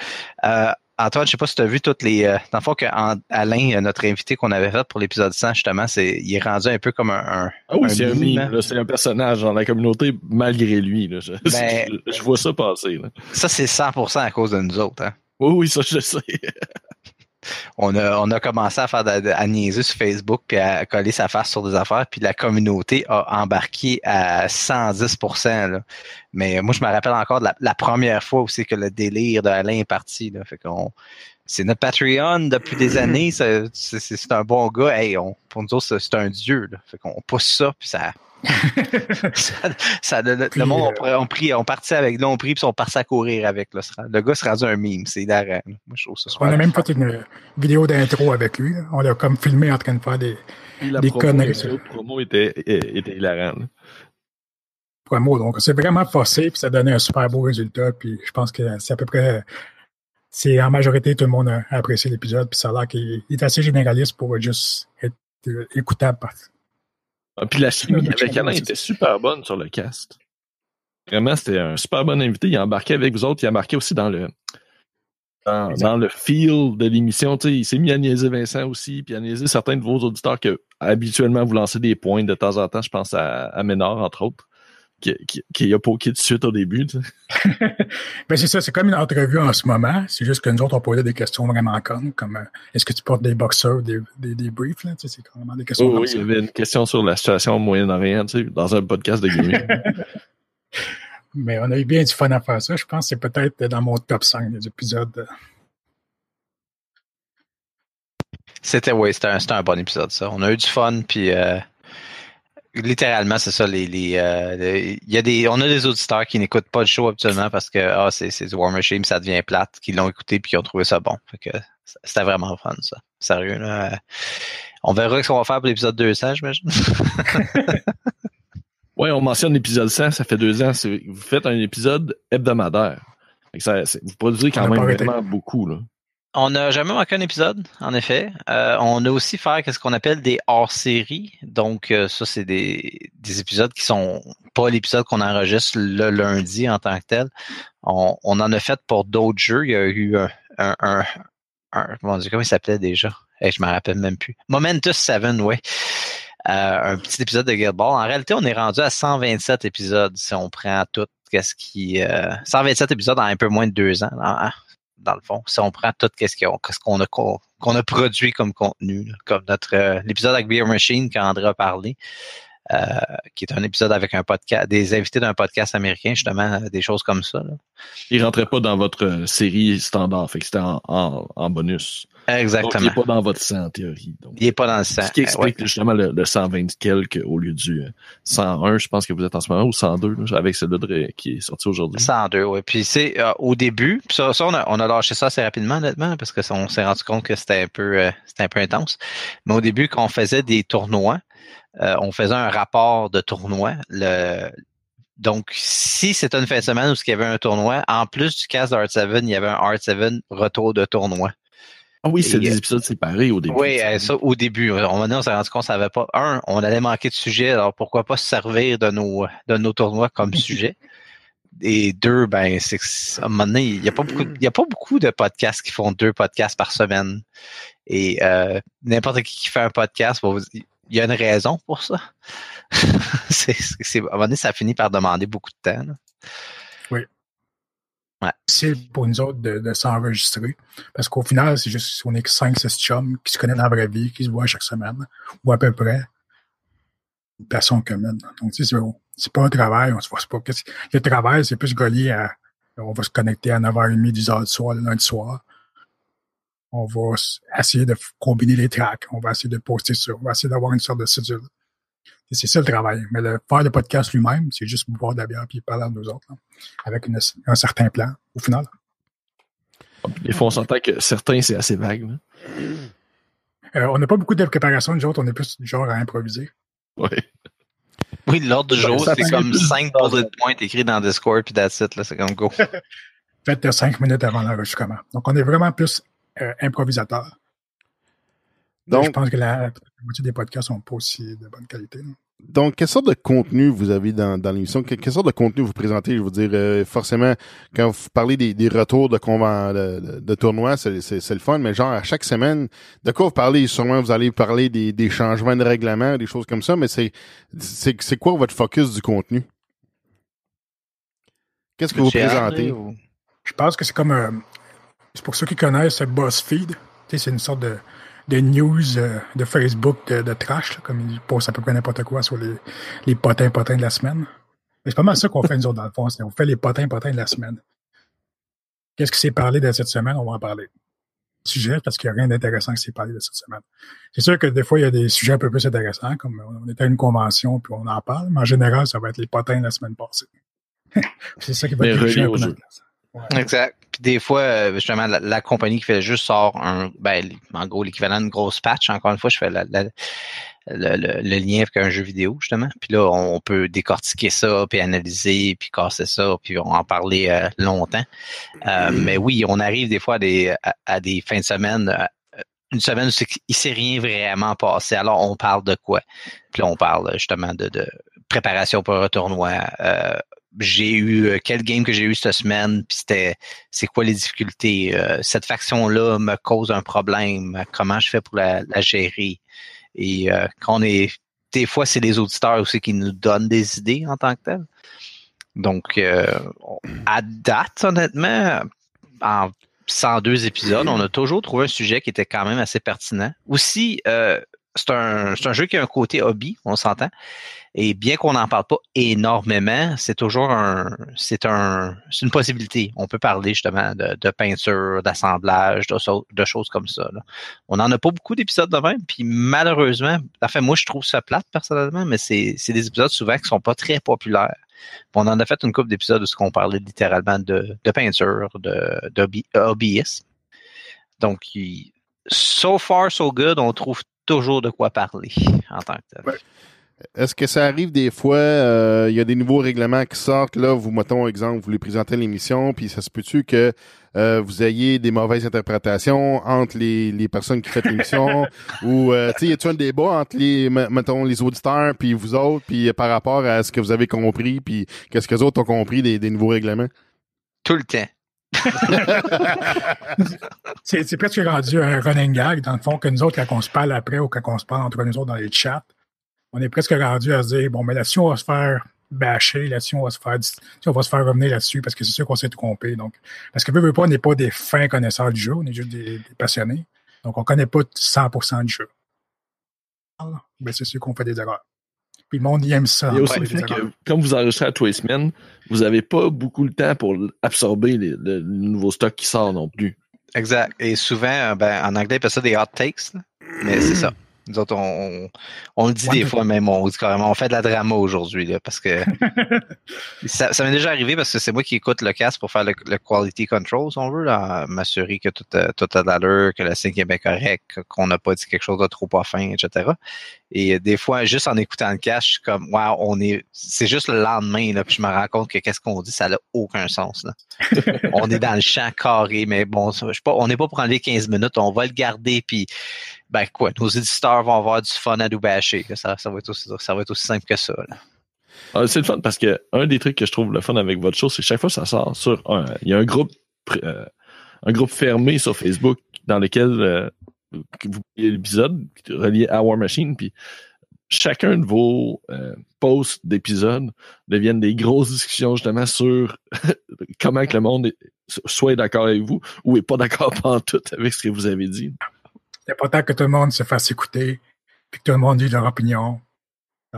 Antoine, je sais pas si tu as vu toutes les. Euh, dans le fond, que Alain, euh, notre invité qu'on avait fait pour l'épisode 100, justement, c'est il est rendu un peu comme un. ah oui, c'est un c'est un personnage dans la communauté malgré lui. Là. Je, ben, je, vois ça passer. Là. Ça, c'est 100% à cause de nous autres. Hein? Oui, oui, ça, je sais. on a, on a commencé à faire de, à niaiser sur Facebook puis à coller sa face sur des affaires puis la communauté a embarqué à 110 là. Mais moi je me rappelle encore de la, première fois aussi que le délire d'Alain est parti là. C'est notre Patreon depuis des années, c'est un bon gars. Hey, on, pour nous autres, c'est un dieu. Là. Fait qu'on pousse ça, puis ça, ça, le, monde, on, pris, on partit avec, là, on pris, puis on partit à courir avec. Là. Le gars s'est rendu un mime, c'est hilarant. Moi, je trouve ça On a même fait une vidéo d'intro avec lui. On l'a comme filmé en train de faire des, des conneries. La promo était, était hilarant. Promo, donc c'est vraiment forcé, puis ça donnait un super beau résultat, puis je pense que c'est à peu près c'est en majorité tout le monde a apprécié l'épisode, puis ça a l'air qu'il est assez généraliste pour juste être écoutable. Ah, puis la chimie avec Alain était super bonne sur le cast. Vraiment, c'était un super bon invité. Il a embarqué avec vous autres. Il a embarqué aussi dans le dans, le feel de l'émission. Il s'est mis à niaiser Vincent aussi, puis à niaiser certains de vos auditeurs que habituellement vous lancez des points de temps en temps. Je pense à, à Ménard, entre autres qui, qui, qui a poké de suite au début. Ben c'est ça, c'est comme une entrevue en ce moment. C'est juste que nous autres, on posait des questions vraiment connes, comme euh, est-ce que tu portes des boxeurs, des, des, des briefs, là, tu sais, c'est vraiment des questions. oui, il y avait une question sur la situation au Moyen-Orient, tu sais, dans un podcast de gaming. Mais on a eu bien du fun à faire ça. Je pense que c'est peut-être dans mon top 5 des épisodes. C'était, oui, c'était un, un, bon épisode, ça. On a eu du fun, puis euh, littéralement, c'est ça. Les, les, euh, y a des, on a des auditeurs qui n'écoutent pas le show habituellement parce que ah, c'est, c'est du War Machine, ça devient plate, qui l'ont écouté puis qui ont trouvé ça bon. Fait que c'était vraiment fun, ça. Sérieux, là. On verra ce qu'on va faire pour l'épisode 200, j'imagine. oui, on mentionne l'épisode 100, ça fait deux ans. Vous faites un épisode hebdomadaire. Ça, vous produisez quand même vraiment beaucoup, là. On n'a jamais manqué un épisode, en effet. Euh, on a aussi fait ce qu'on appelle des hors-séries. Donc, euh, ça, c'est des, des, épisodes qui sont pas l'épisode qu'on enregistre le lundi en tant que tel. On, on en a fait pour d'autres jeux. Il y a eu un, un, un, comment, comment il s'appelait déjà? Et je me rappelle même plus. Momentous 7, oui. Euh, un petit épisode de Guild Ball. En réalité, on est rendu à 127 épisodes si on prend tout qu'est-ce qui 127 épisodes en un peu moins de deux ans dans, le fond si on prend tout qu'est-ce qu'on a qu'on a produit comme contenu comme notre l'épisode avec Beer Machine qu'André a parlé euh, qui est un épisode avec un podcast, des invités d'un podcast américain, justement, des choses comme ça. Là. Il rentrait pas dans votre euh, série standard, fait c'était en, bonus. Exactement. Donc, il n'est pas dans votre 100 en théorie. Donc. Il n'est pas dans le 100. Ce qui explique justement le, 120 quelques au lieu du 101, euh, je pense que vous êtes en ce moment, ou 102, avec celui qui est sorti aujourd'hui. 102, oui. Puis c'est au début, puis ça, ça on, a, on, a, lâché ça assez rapidement, honnêtement, parce que on s'est rendu compte que c'était un peu c'était un peu intense. Mais au début, quand on faisait des tournois, euh, on faisait un rapport de tournoi. Le, donc, si c'était une fin de semaine où il y avait un tournoi, en plus du cast d'Art 7, il y avait un Art 7 retour de tournoi. Ah oui, c'est des euh, épisodes séparés au début. Oui, euh, ça, au début. On, on s'est rendu compte qu'on savait pas. Un, on allait manquer de sujet, alors pourquoi pas se servir de nos, de nos tournois comme sujet? Et deux, ben, c'est à un moment donné, il n'y a pas beaucoup, y a pas beaucoup de podcasts qui font deux podcasts par semaine. Et n'importe qui qui fait un podcast il y a une raison pour ça. c'est, à un moment donné, ça finit par demander beaucoup de temps. Ouais. C'est pour nous autres de, s'enregistrer. Parce qu'au final, c'est juste, on est que 5-6 chums qui se connaissent dans la vraie vie, qui se voient chaque semaine, ou à peu près. Une personne commune. Donc, c'est, c'est pas un travail, on se voit pas. Le travail, c'est plus relié à, on va se connecter à 9h30, 10h du soir, le lundi soir on va essayer de combiner les tracks, on va essayer de poster ça, on va essayer d'avoir une sorte de cédule. C'est ça le travail. Mais le faire le podcast lui-même, c'est juste boire de la bière et parler à nous autres, avec un certain plan, au final. Des fois, on s'entend que certains, c'est assez vague. Euh, on n'a pas beaucoup de préparation, nous autres, on est plus du genre à improviser. Oui. Oui, l'ordre du jour, c'est comme cinq bullet points écrits dans Discord, puis that's it, là, c'est comme go. Faites cinq minutes avant l'enregistrement. Donc, on est vraiment plus euh, improvisateur. Donc, je pense que la, moitié des podcasts sont pas aussi de bonne qualité. Donc, quelle sorte de contenu vous avez dans, dans l'émission? Quelle, sorte de contenu vous présentez? Je veux dire, euh, forcément, quand vous parlez des, des retours de, convent, de, de, tournois, c'est le fun, mais genre, à chaque semaine, de quoi vous parlez? Sûrement, vous allez parler des, des changements de règlement, des choses comme ça, mais c'est c'est quoi votre focus du contenu? Qu'est-ce que vous présentez? Je pense que c'est comme euh, c'est pour ceux qui connaissent BuzzFeed. C'est une sorte de, de news euh, de Facebook de, trash, comme ils postent à peu près n'importe quoi sur les, les potins potins de la semaine. C'est pas mal ça qu'on fait nous autres dans le fond. On fait les potins potins de la semaine. Qu'est-ce qui s'est parlé de cette semaine? On va en parler. Sujet, parce qu'il n'y a rien d'intéressant qui s'est parlé de cette semaine. C'est sûr que des fois, il y a des sujets un peu plus intéressants, comme on était à une convention puis on en parle, mais en général, ça va être les potins de la semaine passée. c'est ça qui va être un peu Exact. Puis des fois, euh, justement, la, compagnie qui fait juste sort un, ben, en gros, l'équivalent d'une grosse patch. Encore une fois, je fais le, lien avec un jeu vidéo, justement. Puis là, on peut décortiquer ça, puis analyser, puis casser ça, puis on en parler euh, longtemps. Euh, mais oui, on arrive des fois à des, à, des fins de semaine une semaine où il s'est rien vraiment passé. Alors, on parle de quoi? Puis là, on parle justement de, de préparation pour un tournoi, euh, j'ai eu euh, quel game que j'ai eu cette semaine, puis c'était c'est quoi les difficultés. Euh, cette faction-là me cause un problème. Comment je fais pour la, gérer? Et euh, quand on est. Des fois, c'est les auditeurs aussi qui nous donnent des idées en tant que tel. Donc, à date, honnêtement, en 102 épisodes, on a toujours trouvé un sujet qui était quand même assez pertinent. Aussi, c'est un, un jeu qui a un côté hobby, on s'entend. Et bien qu'on n'en parle pas énormément, c'est toujours un, c'est un, une possibilité. On peut parler justement de, peinture, d'assemblage, de, choses comme ça. On n'en a pas beaucoup d'épisodes de même, puis malheureusement, enfin moi je trouve ça plate personnellement, mais c'est, des épisodes souvent qui sont pas très populaires. on en a fait une couple d'épisodes où on parlait littéralement de, peinture, de, de Donc, so far so good, on trouve toujours de quoi parler en tant que tel. Est-ce que ça arrive des fois, euh, il y a des nouveaux règlements qui sortent, là, vous mettons exemple, vous les présentez à l'émission, puis ça se peut-tu que euh, vous ayez des mauvaises interprétations entre les, les personnes qui font l'émission ou euh, tu sais, y a-tu un débat entre les mettons les auditeurs puis vous autres puis par rapport à ce que vous avez compris puis qu'est-ce que les autres ont compris des, des nouveaux règlements? Tout le temps. c'est presque rendu un running gag, dans le fond, que nous autres, quand on se parle après ou quand on se parle entre nous autres dans les chats, on est presque rendu à se dire, bon, mais là-dessus, on va se faire bâcher, là-dessus, on va se faire, on va se faire revenir là-dessus parce que c'est sûr qu'on s'est trompé. Donc, parce que, veut, pas, on n'est pas des fins connaisseurs du jeu, on est juste des, passionnés. Donc, on connaît pas 100% du jeu. Mais c'est sûr qu'on fait des erreurs. Puis le monde y aime ça. Il y a aussi le fait que, comme vous enregistrez à tous les semaines, vous n'avez pas beaucoup le temps pour absorber le nouveau stock qui sort non plus. Exact. Et souvent, ben, en anglais, on appelle ça des hot takes. Mais c'est ça. Nous autres, on, on, le dit des fois, même on dit carrément, on fait de la drama aujourd'hui, parce que ça, ça m'est déjà arrivé parce que c'est moi qui écoute le casque pour faire le, quality control, si on veut, m'assurer que tout, tout a l'allure, que le sync est bien correct, qu'on n'a pas dit quelque chose de trop pas fin, etc. Et des fois, juste en écoutant le casque, je suis comme, wow, on est, c'est juste le lendemain, là, puis je me rends compte que qu'est-ce qu'on dit, ça n'a aucun sens, là. on est dans le champ carré, mais bon, je pas, on n'est pas pour enlever 15 minutes, on va le garder, puis ben quoi, nos éditeurs vont avoir du fun à nous bâcher. Ça, ça, va être aussi, ça va être aussi simple que ça. Ah, c'est le fun parce que un des trucs que je trouve le fun avec votre show, c'est chaque fois que ça sort sur un. Il y a un groupe euh, un groupe fermé sur Facebook dans lequel euh, vous voyez l'épisode relié à War Machine, puis chacun de vos euh, posts d'épisodes deviennent des grosses discussions justement sur comment que le monde soit d'accord avec vous ou est pas d'accord pas tout avec ce que vous avez dit. C'est important que tout le monde se fasse écouter, puis que tout le monde dise leur opinion.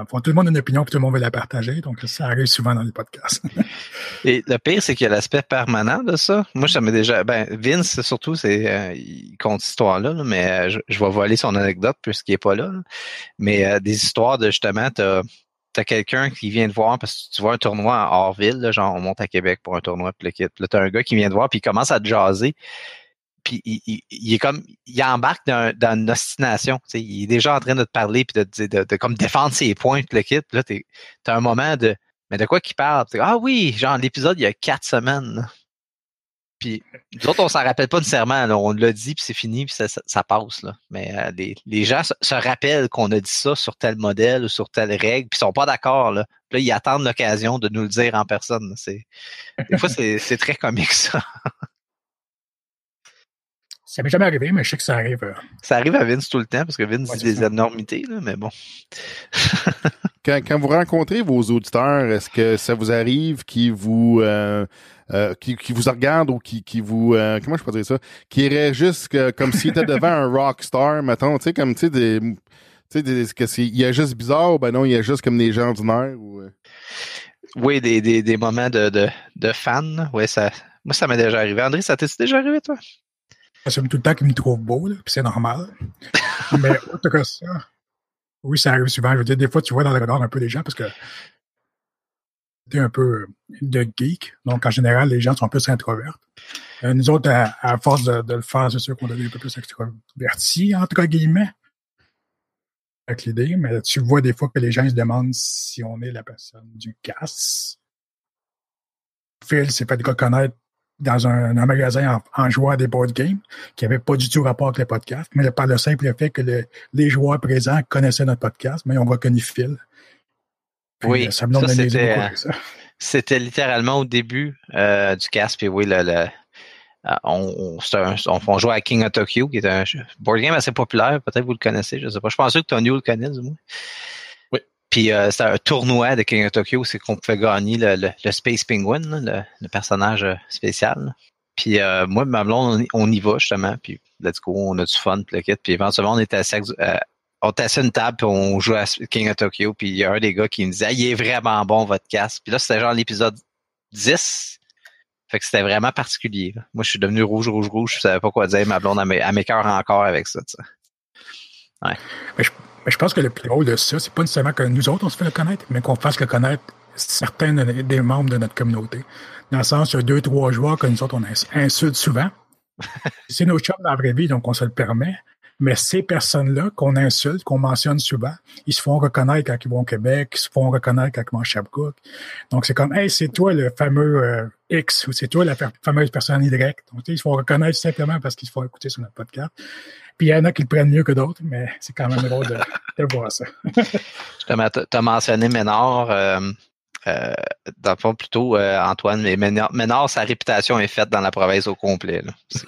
Tout le monde a une opinion, puis tout le monde veut la partager. Donc, ça arrive souvent dans les podcasts. Et le pire, c'est qu'il y a l'aspect permanent de ça. Moi, ça m'est déjà. Ben, Vince, surtout, c'est euh, il compte cette histoire-là, mais euh, je, vais voler son anecdote puisqu'il n'est pas là. Mais euh, des histoires de justement, tu as quelqu'un qui vient te voir parce que tu vois un tournoi en hors-ville, genre on monte à Québec pour un tournoi, puis là, tu as un gars qui vient te voir, puis il commence à te jaser puis il, est comme il embarque dans, dans une ostination. Il est déjà en train de te parler puis de, de, de, comme défendre ses points le kit. Là, tu as un moment de Mais de quoi qu'il parle? ah oui, genre l'épisode il y a quatre semaines. Puis nous autres, on s'en rappelle pas nécessairement. Là. On l'a dit, puis c'est fini, puis ça, ça, passe. Là. Mais euh, les, les, gens se, rappellent qu'on a dit ça sur tel modèle ou sur telle règle, puis ils sont pas d'accord. Là. là, ils attendent l'occasion de nous le dire en personne. C'est, des fois, c'est très comique, ça. Ça m'est jamais arrivé, mais je sais que ça arrive. Euh. Ça arrive à Vince tout le temps, parce que Vince dit des énormités, là, mais bon. quand, vous rencontrez vos auditeurs, est-ce que ça vous arrive qu'ils vous euh, euh, qui, vous regardent ou qui, qui vous comment je peux dire ça? Qui réagissent comme s'ils étaient devant un rockstar, mettons, tu sais, comme tu sais, des. Tu sais, que il y a juste bizarre ou ben non, il y a juste comme des gens ordinaires ou. Oui, des, des, des moments de, de, de fans. Oui, ça. Moi, ça m'est déjà arrivé. André, ça t'est déjà arrivé, toi? J'aime tout le temps qu'il me trouve beau, puis c'est normal. Mais autre que ça, oui, ça arrive souvent. Je veux dire, des fois, tu vois dans le regard un peu des gens parce que es un peu de geek. Donc, en général, les gens sont un peu introverts. Euh, nous autres, à, force de, le faire, c'est sûr qu'on devient un peu plus extrovertis, entre guillemets, avec l'idée. Mais tu vois des fois que les gens se demandent si on est la personne du casse. Phil s'est fait reconnaître dans un, magasin en, jouant à des board games qui n'avait pas du tout rapport avec le podcast, mais par le simple fait que les joueurs présents connaissaient notre podcast, mais on reconnu Phil. oui, euh, ça, c'était, c'était littéralement au début euh, du casque, puis oui, le, le euh, on, on, on, jouait à King of Tokyo, qui est un board game assez populaire, peut-être vous le connaissez, je ne sais pas. Je pense que Tony le connaît, du moins. Puis euh, c'était un tournoi de King of Tokyo, c'est qu'on pouvait gagner le, le, Space Penguin, le, personnage euh, spécial. Puis euh, moi, ma blonde, on, y va justement. Puis let's go, on a du fun, puis, puis éventuellement, on était assis, euh, on était assis à une table, puis on jouait à King of Tokyo. Puis il y a un des gars qui me disait, il est vraiment bon votre casque. Puis là, c'était genre l'épisode 10. Fait que c'était vraiment particulier. Moi, je suis devenu rouge, rouge, rouge. Je savais pas quoi dire. Ma blonde, elle m'écœure encore avec ça. Ouais. Mais je je pense que le plus drôle de ça, c'est pas nécessairement que nous autres, on se fait le connaître, mais qu'on fasse le connaître certains des membres de notre communauté. Dans le sens, il y a deux, trois joueurs que nous autres, on insulte souvent. c'est nos chums dans la vraie vie, donc on se le permet. Mais ces personnes-là qu'on insulte, qu'on mentionne souvent, ils se font reconnaître quand ils vont au Québec, ils se font reconnaître quand ils vont à Sherbrooke. Donc, c'est comme, hey, c'est toi le fameux euh, X ou c'est toi la fameuse personne Y. Donc, ils se font reconnaître simplement parce qu'ils se font écouter sur notre podcast. Puis il y en a qui le prennent mieux que d'autres, mais c'est quand même drôle de, voir ça. Tu as mentionné Ménard. Euh, euh, dans le fond, plutôt Antoine, mais Ménard, sa réputation est faite dans la province au complet.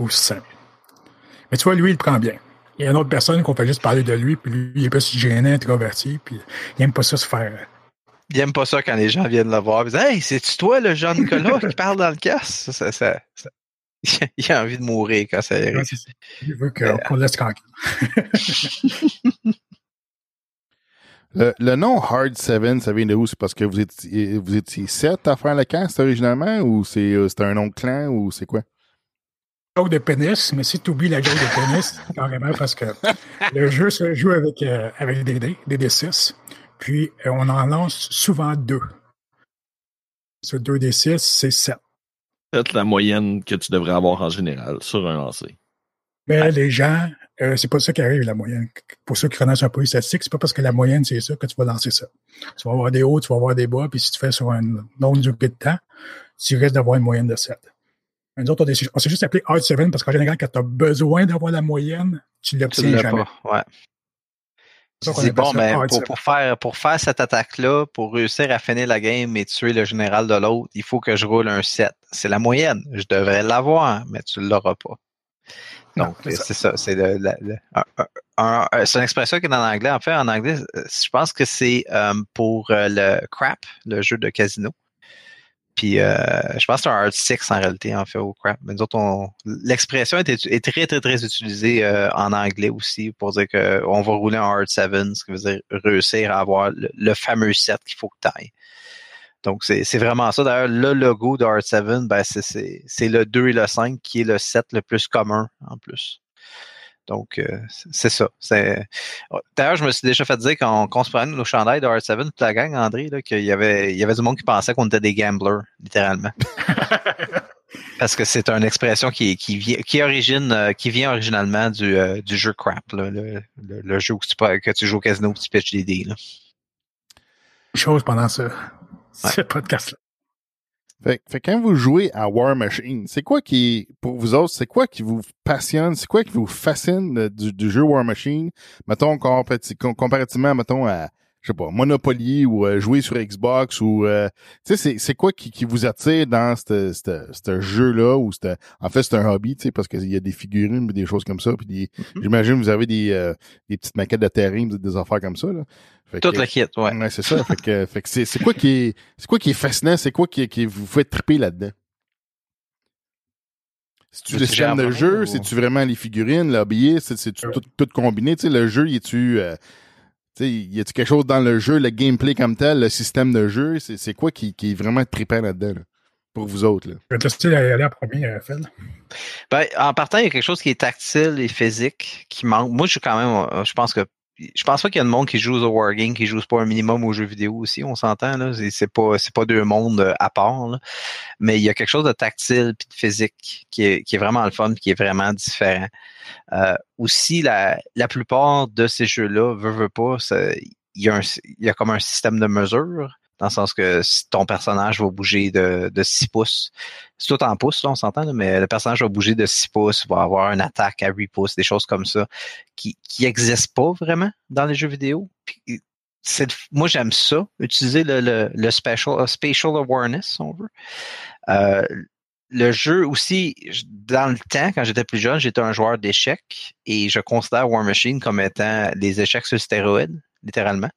Aussi simple. Mais tu vois, lui, il le prend bien. Il y a une autre personne qu'on fait juste parler de lui, puis lui, il est pas si gênant, introverti, puis il aime pas ça se faire. Il aime pas ça quand les gens viennent le voir. Ils disent Hey, c'est-tu toi, le Jean-Nicolas, qui parle dans le? Ça, ça, il a envie de mourir quand ça arrive. il veut qu'on laisse tranquille. le, nom Hard 7, ça vient de où? C'est parce que vous étiez, vous étiez sept à faire le cast originalement ou c'est euh, un nom de clan ou c'est quoi? Joke de pénis, mais si tu oublies la joke de pénis, carrément parce que le jeu se joue avec, euh, avec des dés, des D6. Puis euh, on en lance souvent deux. Ce 2 D6, c'est 7 peut-être la moyenne que tu devrais avoir en général sur un lancer. Mais les gens, euh, c'est pas ça qui arrive, la moyenne. Pour ceux qui connaissent un peu les statistiques, c'est pas parce que la moyenne, c'est ça que tu vas lancer ça. Tu vas avoir des hauts, tu vas avoir des bas, puis si tu fais sur un nombre de temps, tu risques d'avoir une moyenne de 7. Nous autres, on s'est juste appelé Hard 7 parce qu'en général, quand tu as besoin d'avoir la moyenne, tu l'obtiens jamais. Pas. Ouais. C'est bon, mais pour, pour, faire, pour faire cette attaque-là, pour réussir à finir la game et tuer le général de l'autre, il faut que je roule un 7. C'est la moyenne. Je devrais l'avoir, mais tu ne l'auras pas. Donc, c'est ça. C'est une expression qui est dans l'anglais. En fait, en anglais, je pense que c'est euh, pour euh, le crap, le jeu de casino. Puis euh, je pense que c'est un hard six en réalité, en fait, au crap. Mais nous autres, l'expression est, très, très, très utilisée euh, en anglais aussi pour dire qu'on va rouler un hard seven, ce qui veut dire réussir à avoir le, fameux set qu'il faut que tu ailles. Donc, c'est vraiment ça. D'ailleurs, le logo de Hard 7, ben, c'est le 2 et le 5 qui est le set le plus commun en plus. Donc, euh, c'est ça. D'ailleurs, je me suis déjà fait dire quand, on se prenait nos chandails de Hard 7, toute la gang, André, qu'il y avait, il y avait du monde qui pensait qu'on était des gamblers, littéralement. Parce que c'est une expression qui, qui, vient, qui, origine, euh, qui vient originalement du, euh, du jeu crap, le, le, jeu où tu, que tu joues au casino où tu pitches des dés. Là. Chose pendant ce, ce podcast-là. Fait, fait quand vous jouez à War Machine, c'est quoi qui, pour vous autres, c'est quoi qui vous passionne, c'est quoi qui vous fascine du, du jeu War Machine, mettons, comparativement, mettons, à, je sais pas, Monopoly ou euh, jouer sur Xbox ou, euh, tu sais, c'est quoi qui, qui vous attire dans ce jeu-là ou en fait, c'est un hobby, tu sais, parce qu'il y a des figurines, des choses comme ça, puis mm-hmm. j'imagine vous avez des, euh, des petites maquettes de terrain, des affaires comme ça, là. Toute la kit, ouais. ouais c'est ça. fait que, fait que c'est, c'est quoi qui est, c'est quoi qui est fascinant, c'est quoi qui, qui vous fait triper là-dedans? C'est-tu le système de jeu? C'est-tu vraiment les figurines, l'habillé? C'est-tu tout, tout, combiné? Tu sais, le jeu, y est-tu, euh, sais, y a-tu quelque chose dans le jeu, le gameplay comme tel, le système de jeu? C'est, c'est quoi qui, qui est vraiment trippant là-dedans, là, pour vous autres, là? Je vais tester aller à premier, euh, Phil. Ben, en partant, il y a quelque chose qui est tactile et physique qui manque. Moi, je suis quand même, euh, je pense que je pense pas qu'il y a de monde qui joue au wargame, qui joue pas un minimum aux jeux vidéo aussi, on s'entend là, c'est pas pas deux mondes euh, à part mais il y a quelque chose de tactile puis de physique qui est, vraiment le fun, qui est vraiment différent. Euh, aussi la la plupart de ces jeux-là, veut veut pas, il y il y a comme un système de mesure dans le sens que si ton personnage va bouger de, de 6 pouces, c'est tout en pouces, on s'entend, mais le personnage va bouger de 6 pouces, va avoir une attaque à 8 pouces, des choses comme ça, qui n'existent pas vraiment dans les jeux vidéo. Moi, j'aime ça, utiliser le, le, le special, spatial awareness, si on veut. Euh, le jeu aussi, dans le temps, quand j'étais plus jeune, j'étais un joueur d'échecs et je considère War Machine comme étant des échecs sur stéroïdes, littéralement.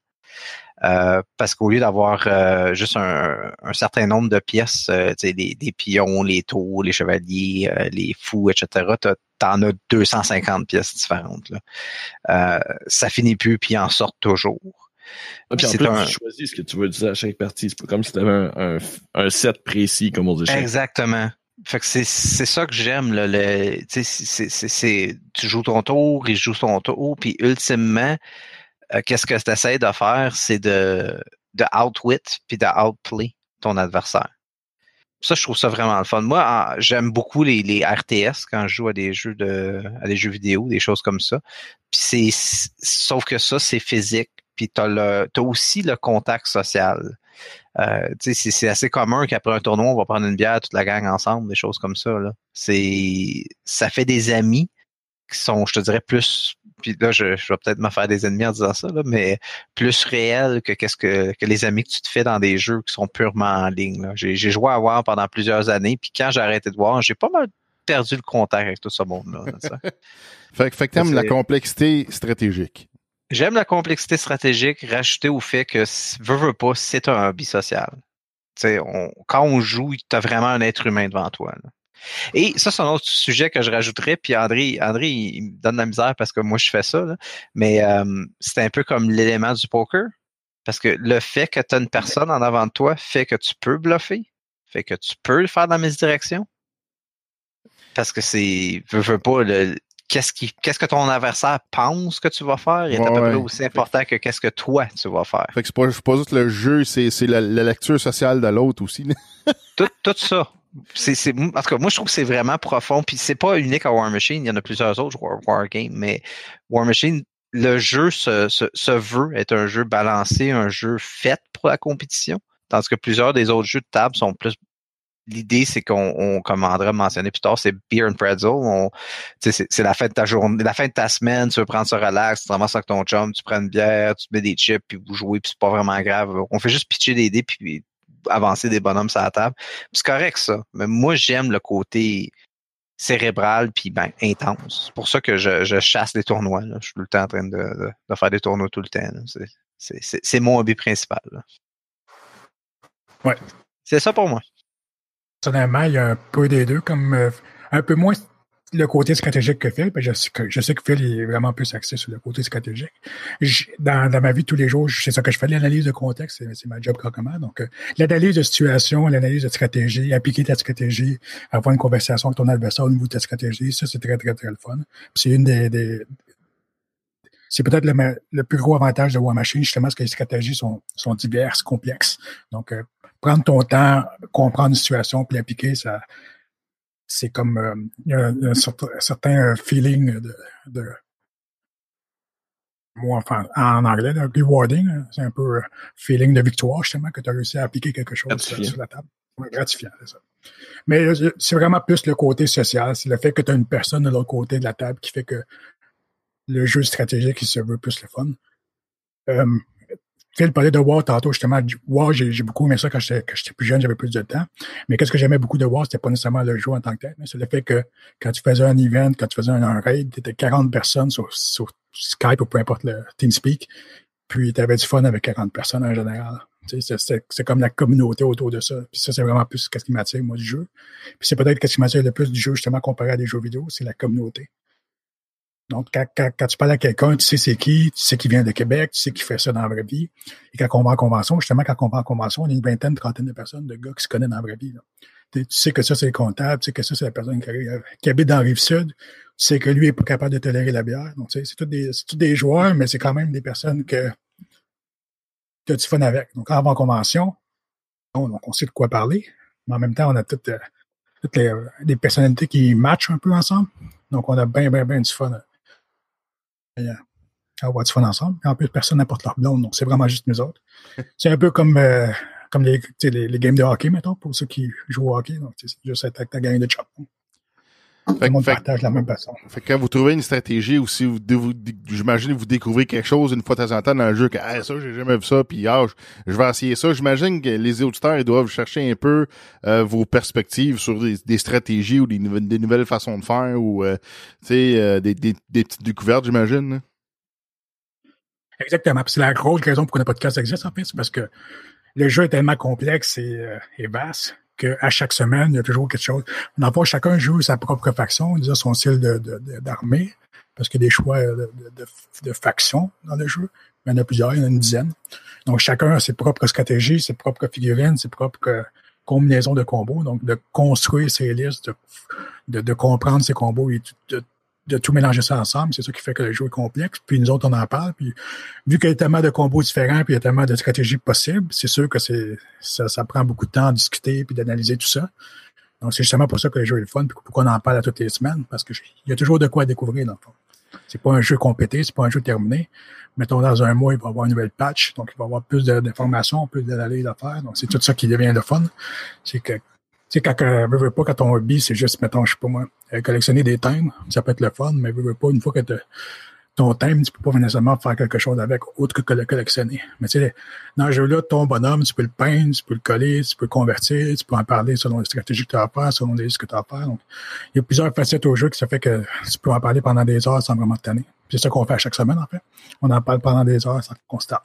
Euh, parce qu'au lieu d'avoir euh, juste un, certain nombre de pièces, euh, des, des pions, les tours, les chevaliers, les fous, etc., t'en as 250 pièces différentes. Là. ça finit plus, puis en sort toujours. Ah, puis en plus, un... tu choisis ce que tu veux utiliser à chaque partie. C'est pas comme si tu avais un, un, set précis comme aux échecs. Exactement. Fait que c'est, c'est ça que j'aime. Là, le, c'est, c'est, c'est, tu joues ton tour, il joue son tour, puis ultimement, euh, qu'est-ce que tu essaies de faire, c'est de, de outwit puis de outplay ton adversaire. Ça, je trouve ça vraiment le fun. Moi, j'aime beaucoup les, RTS quand je joue à des jeux de à des jeux vidéo, des choses comme ça. Puis c'est sauf que ça, c'est physique. Puis t'as le as aussi le contact social. Euh, c'est assez commun qu'après un tournoi, on va prendre une bière toute la gang ensemble, des choses comme ça. Là. C'est ça fait des amis qui sont, je te dirais, plus puis là, je, je vais peut-être me faire des ennemis en disant ça, là, mais plus réel que qu'est-ce que, que les amis que tu te fais dans des jeux qui sont purement en ligne. J'ai joué à War pendant plusieurs années, puis quand j'ai arrêté de voir, j'ai pas mal perdu le contact avec tout ce monde-là. fait, fait que t'aimes la complexité stratégique. J'aime la complexité stratégique rajoutée au fait que, veux, veux pas, c'est un hobby social. On, quand on joue, tu as vraiment un être humain devant toi. Et ça, c'est un autre sujet que je rajouterais. Puis André, André, il me donne la misère parce que moi, je fais ça. Mais euh, c'est un peu comme l'élément du poker. Parce que le fait que tu as une personne en avant de toi fait que tu peux bluffer, fait que tu peux le faire dans la misdirection. Parce que c'est, veux, veux pas, le, qu'est-ce qui, qu'est-ce que ton adversaire pense que tu vas faire est à peu près aussi important que qu'est-ce que toi tu vas faire. Fait que c'est pas, pas juste le jeu, c'est, c'est la, lecture sociale de l'autre aussi. tout, tout ça c'est, c'est, en tout cas, moi, je trouve que c'est vraiment profond. Puis c'est pas unique à War Machine. Il y en a plusieurs autres War, War Game, mais War Machine, le jeu se, se, veut être un jeu balancé, un jeu fait pour la compétition. Tandis que plusieurs des autres jeux de table sont plus l'idée, c'est qu'on, comme André mentionné plus tard, c'est beer and pretzel. On, c'est, c'est la fin de ta journée, la fin de ta semaine, tu veux prendre ça relax, tu te ramasses avec ton chum, tu prends une bière, tu mets des chips, puis vous jouez, puis c'est pas vraiment grave. On fait juste pitcher des dés, puis avancer des bonhommes sur la table. C'est correct, ça. Mais moi, j'aime le côté cérébral puis ben intense. C'est pour ça que je, chasse les tournois. Je suis tout le temps en train de, faire des tournois tout le temps. C'est mon hobby principal. Ouais. C'est ça pour moi. Personnellement, il y a un peu des deux, comme euh, un peu moins le côté stratégique que Phil, je, sais que, je sais que Phil est vraiment plus axé sur le côté stratégique. dans, ma vie de tous les jours, c'est ça que je fais, l'analyse de contexte, c'est ma job comment. Donc, euh, l'analyse de situation, l'analyse de stratégie, appliquer ta stratégie, avoir une conversation avec ton adversaire au niveau de ta stratégie, ça, c'est très, très, très le fun. C'est une des, c'est peut-être le, plus gros avantage de War Machine, justement, parce que les stratégies sont, sont diverses, complexes. Donc, euh, prendre ton temps, comprendre une situation, puis l'appliquer, ça, c'est comme euh, il y a un, certain, euh, feeling de, de moi, enfin, en anglais, de rewarding, hein. c'est un peu feeling de victoire, justement, que tu as réussi à appliquer quelque chose sur, la table. gratifiant, c'est ça. Mais euh, c'est vraiment plus le côté social, c'est le fait que tu as une personne de l'autre côté de la table qui fait que le jeu stratégique, il se veut plus le fun. Phil parlait de War tantôt, justement. War, j'ai beaucoup aimé ça quand j'étais plus jeune, j'avais plus de temps. Mais qu'est-ce que j'aimais beaucoup de War, c'était pas nécessairement le jeu en tant que tel, mais c'est le fait que quand tu faisais un event, quand tu faisais un, raid, tu étais 40 personnes sur, Skype ou peu importe le TeamSpeak, puis tu avais du fun avec 40 personnes en général. C'est comme la communauté autour de ça. Puis ça, c'est vraiment plus ce qui m'attire, moi, du jeu. Puis c'est peut-être ce qui m'attire le plus du jeu, justement, comparé à des jeux vidéo, c'est la communauté. Donc, quand, quand, tu parles à quelqu'un, tu sais c'est qui, tu sais qui vient de Québec, tu sais qui fait ça dans la vraie vie. Et quand on va en convention, justement, quand on va en convention, on a une vingtaine, trentaine de personnes, de gars qui se connaissent dans la vraie vie. Tu sais que ça, c'est le comptable, tu sais que ça, c'est la personne qui, habite dans la Rive-Sud, tu sais que lui est pas capable de tolérer la bière. Donc, tu sais, c'est tous des, des joueurs, mais c'est quand même des personnes que, tu fun avec. Donc, quand on va en convention, donc on sait de quoi parler, mais en même temps, on a toutes, euh, toutes les, des personnalités qui matchent un peu ensemble. Donc, on a bien, bien, bien du fun euh, du fun ensemble. en plus, personne n'apporte leur blonde, donc c'est vraiment juste nous autres. c'est un peu comme, euh, comme les, les, les, games de hockey, mettons, pour ceux qui jouent au hockey. Donc, c'est juste avec ta gang de chop. Tout le monde partage la même façon. Fait que quand vous trouvez une stratégie ou si vous, vous j'imagine vous découvrez quelque chose une fois de temps en temps dans le jeu que ah, ça j'ai jamais vu ça puis ah, je, vais essayer ça. J'imagine que les auditeurs ils doivent chercher un peu euh, vos perspectives sur des, stratégies ou des, des, nouvelles façons de faire ou euh, tu sais euh, des, des, des, petites découvertes j'imagine. Exactement. C'est la grosse raison pour que notre podcast existe en fait, c'est parce que le jeu est tellement complexe et, et vaste à chaque semaine, il y a toujours quelque chose. On chacun joue sa propre faction, disons son style d'armée, parce qu'il y a des choix de, de, factions dans le jeu. Il y en a plusieurs, il y en a une dizaine. Donc, chacun a ses propres stratégies, ses propres figurines, ses propres combinaisons de combos. Donc, de construire ses listes, de, comprendre ses combos et de, de tout mélanger ça ensemble. C'est ça qui fait que le jeu est complexe. Puis nous autres, on en parle. Puis vu qu'il y a tellement de combos différents, puis il y a tellement de stratégies possibles, c'est sûr que c'est ça, ça prend beaucoup de temps à discuter puis d'analyser tout ça. Donc c'est justement pour ça que le jeu est le fun, puis pourquoi on en parle à toutes les semaines, parce qu'il y a toujours de quoi découvrir dans le fond. C'est pas un jeu complété, c'est pas un jeu terminé. Mettons dans un mois, il va y avoir une nouvelle patch, donc il va y avoir plus d'informations, plus d'analyses à faire. Donc c'est tout ça qui devient le fun. C'est que sais, quand, euh, veux, pas, quand ton hobby, c'est juste, mettons, je sais pas moi, euh, collectionner des thèmes, ça peut être le fun, mais veux, veux pas, une fois que ton thème, tu peux pas nécessairement faire quelque chose avec autre que le collectionner. Mais tu sais, dans ce jeu-là, ton bonhomme, tu peux le peindre, tu peux le coller, tu peux le convertir, tu peux en parler selon les stratégies que tu as à faire, selon les risques que tu as à faire. Donc, il y a plusieurs facettes au jeu qui ça fait que tu peux en parler pendant des heures sans vraiment te tanner. C'est ça qu'on fait à chaque semaine, en fait. On en parle pendant des heures sans constat.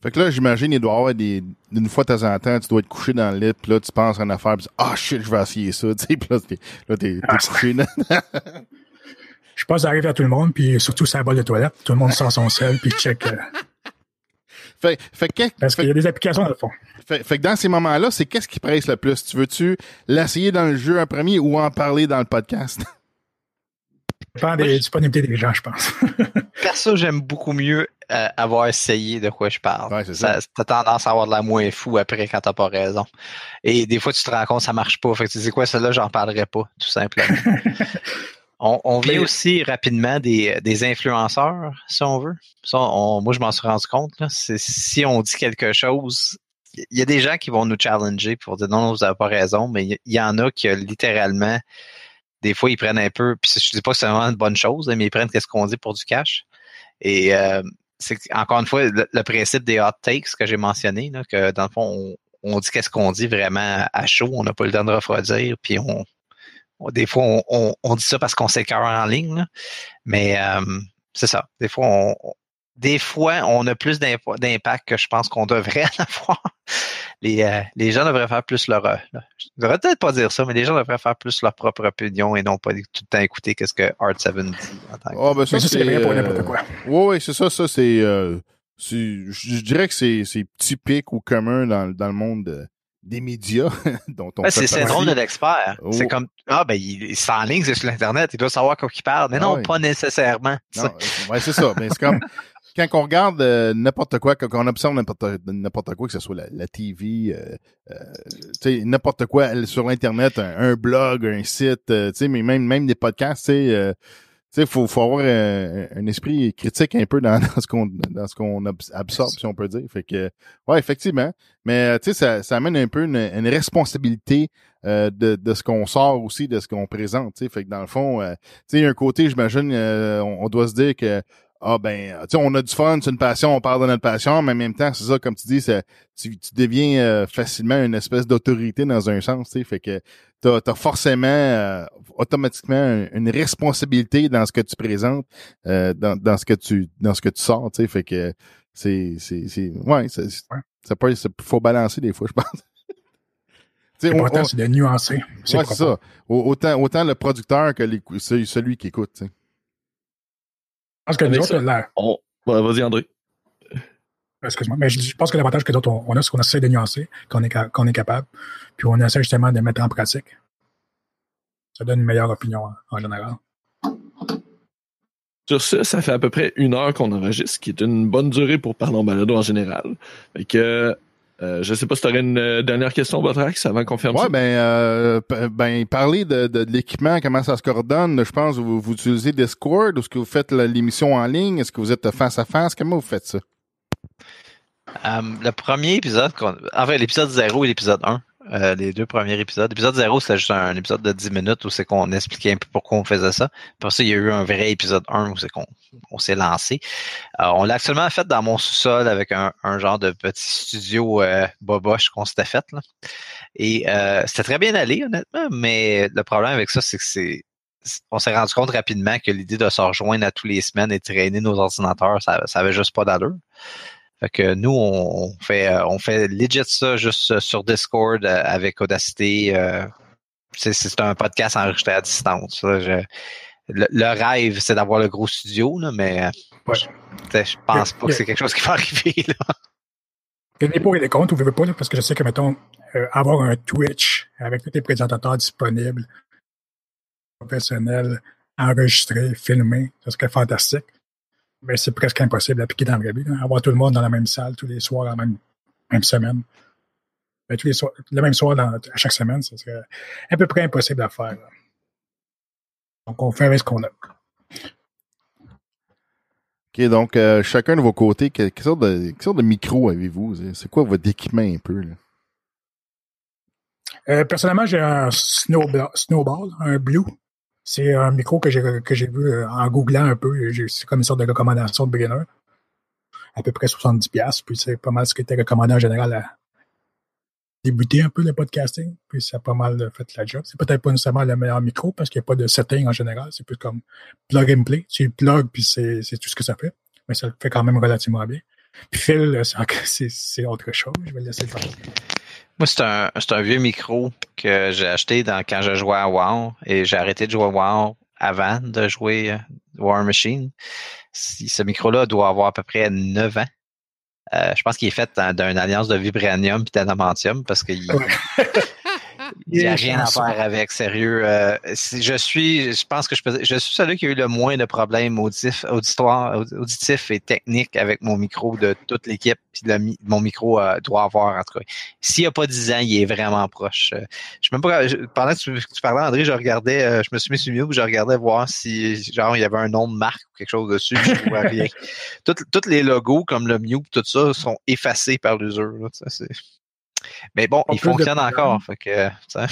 Fait que là, j'imagine, il doit y avoir des, une fois de temps en temps, tu dois être couché dans le lit, puis là, tu penses à une affaire, puis ah, shit, je vais essayer ça, tu sais, puis là, t'es, là, t'es, ah, couché. je pense que ça arrive à tout le monde, puis surtout ça bol de toilette. Tout le monde sort son sel, puis check. Euh... Fait, fait Parce qu'il y a des applications dans le fond. Fait, fait que dans ces moments-là, c'est qu'est-ce qui presse le plus? Tu veux-tu l'essayer dans le jeu en premier ou en parler dans le podcast? Dépend des disponibilités des gens, je pense. Perso, j'aime beaucoup mieux euh, avoir essayé de quoi je parle. Ouais, ça. T'as tendance à avoir de la moins fou après quand t'as pas raison. Et des fois, tu te rends compte que ça marche pas. Fait que tu dis quoi, celle-là, j'en parlerai pas, tout simplement. on, vient aussi rapidement des, des, influenceurs, si on veut. moi, je m'en suis rendu compte. Là, si on dit quelque chose, il y a des gens qui vont nous challenger pour dire non, vous n'avez pas raison, mais il y, en a qui littéralement des fois, ils prennent un peu, puis je dis pas que c'est vraiment une bonne chose, mais ils prennent qu'est-ce qu'on dit pour du cash. Et euh, c'est encore une fois le, principe des hot takes que j'ai mentionné, là, que dans le fond, on, dit qu'est-ce qu'on dit vraiment à chaud, on n'a pas le temps de refroidir, puis on, des fois, on, on, dit ça parce qu'on s'écœure en ligne, mais euh, c'est ça. Des fois, on, des fois, on a plus d'impact que je pense qu'on devrait en avoir les, euh, les gens devraient faire plus leur. Euh, je devrais peut-être pas dire ça, mais les gens devraient faire plus leur propre opinion et non pas tout le temps écouter qu'est-ce que Art 7 dit. En tant que... oh, ben ça, c'est pour n'importe quoi. Oui, oui, c'est ça. Ça, c'est. Euh, je dirais que c'est typique ou commun dans, dans le monde des médias dont on C'est le syndrome de l'expert. C'est oh. comme ah ben il, est en ligne, c'est sur l'internet, il doit savoir quoi il parle, mais non, ah pas nécessairement. Non, ouais, c'est ça. Mais c'est comme quand on regarde euh, n'importe quoi, quand on observe n'importe quoi, que ce soit la, TV, euh, euh n'importe quoi sur l'internet, un, blog, un site, euh, mais même même des podcasts, tu sais, faut, faut avoir un, esprit critique un peu dans, ce qu'on dans ce qu'on absorbe, si on peut dire. Fait que, ouais, effectivement. Mais ça, ça amène un peu une, responsabilité de, de ce qu'on sort aussi, de ce qu'on présente. Fait que dans le fond, tu sais, un côté, j'imagine, on, doit se dire que ah ben, tu sais, on a du fun, c'est une passion, on parle de notre passion, mais en même temps, c'est ça, comme tu dis, tu, tu deviens euh, facilement une espèce d'autorité dans un sens, tu sais, fait que t'as as forcément euh, automatiquement une responsabilité dans ce que tu présentes, euh, dans, dans ce que tu dans ce que tu sors, tu sais, fait que c'est c'est c'est ouais, ça, ça peut faut balancer des fois, je pense. L'important, c'est de nuancer. C'est ça. Autant, autant le producteur que celui qui écoute. sais pense que nous autres, Vas-y, André. Excuse-moi, mais je, pense que l'avantage que d'autres on a, c'est qu'on essaie de nuancer, qu'on est, est capable, puis on essaie justement de mettre en pratique. Ça donne une meilleure opinion en, général. Sur ça, ça fait à peu près une heure qu'on enregistre, ce qui est une bonne durée pour parler en balado en général. Fait que euh, je sais pas si tu aurais une euh, dernière question, Botrax, avant qu'on ferme ouais, ça. ben, euh, ben, parler de, de, l'équipement, comment ça se coordonne. Je pense vous, vous utilisez Discord ou est-ce que vous faites l'émission en ligne? Est-ce que vous êtes face à face? Comment vous faites ça? le premier épisode, enfin l'épisode 0 et l'épisode 1, euh, les deux premiers épisodes. L'épisode 0, c'était juste un, épisode de 10 minutes où c'est qu'on expliquait un peu pourquoi on faisait ça. Après ça, il y a eu un vrai épisode 1 où c'est qu'on on, s'est lancé. Euh, on l'a actuellement fait dans mon sous-sol avec un, genre de petit studio euh, boboche qu'on s'était fait. Là. Et c'était très bien allé, honnêtement, mais le problème avec ça, c'est que c'est on s'est rendu compte rapidement que l'idée de se rejoindre à tous les semaines et de traîner nos ordinateurs, ça, ça avait juste pas d'allure. Fait que nous, on fait euh, on fait legit ça juste sur Discord euh, avec Audacity. Euh, c'est un podcast enregistré à distance. le, rêve, c'est d'avoir le gros studio, là, mais je, pense pas que c'est quelque chose qui va arriver. Là. Il y a des pour et des contre, vous pas, parce que je sais que, mettons, avoir un Twitch avec tous les présentateurs disponibles, professionnels, enregistrés, filmés, ça serait fantastique mais c'est presque impossible d'appliquer dans la vraie vie. Avoir tout le monde dans la même salle tous les soirs, la même, même semaine. Ben, tous les soirs, le même soir dans, à chaque semaine, ce serait à peu près impossible à faire. Donc, on fait avec ce qu'on a. OK, donc, euh, chacun de vos côtés, quelle, sorte de, quelle sorte de micro avez-vous? C'est quoi votre équipement un peu? Là? Euh, personnellement, j'ai un snowball, snowball, un Blue. C'est un micro que j'ai vu euh, en googlant un peu. C'est comme une sorte de recommandation de beginner. À peu près 70$. Puis c'est pas mal ce qui était recommandé en général à débuter un peu le podcasting. Puis ça a pas mal fait la job. C'est peut-être pas nécessairement le meilleur micro parce qu'il n'y a pas de setting en général. C'est plus comme plug and play. Tu plug puis c'est tout ce que ça fait. Mais ça le fait quand même relativement bien. Puis Phil, c'est autre chose. Je vais le laisser faire. Moi, c'est un, un vieux micro que j'ai acheté dans, quand je jouais à WoW et j'ai arrêté de jouer à WoW avant de jouer euh, War Machine. Ce micro-là doit avoir à peu près 9 ans. Euh, je pense qu'il est fait d'une alliance de vibranium et d'adamantium parce qu'il Il n'y a rien à faire avec, sérieux. Euh, je suis, je pense que je, je suis celui qui a eu le moins de problèmes auditifs, auditifs et techniques avec mon micro de toute l'équipe. Puis mon micro euh, doit avoir, en tout cas. S'il n'y a pas 10 ans, il est vraiment proche. Euh, je même pas, pendant que tu, parlais, André, je regardais, je me suis mis sur mute, je regardais voir si, genre, il y avait un nom de marque ou quelque chose dessus. Je ne vois rien. Toutes, les logos, comme le Mute, tout ça, sont effacés par l'usure. Mais bon, il fonctionne encore. que, c'est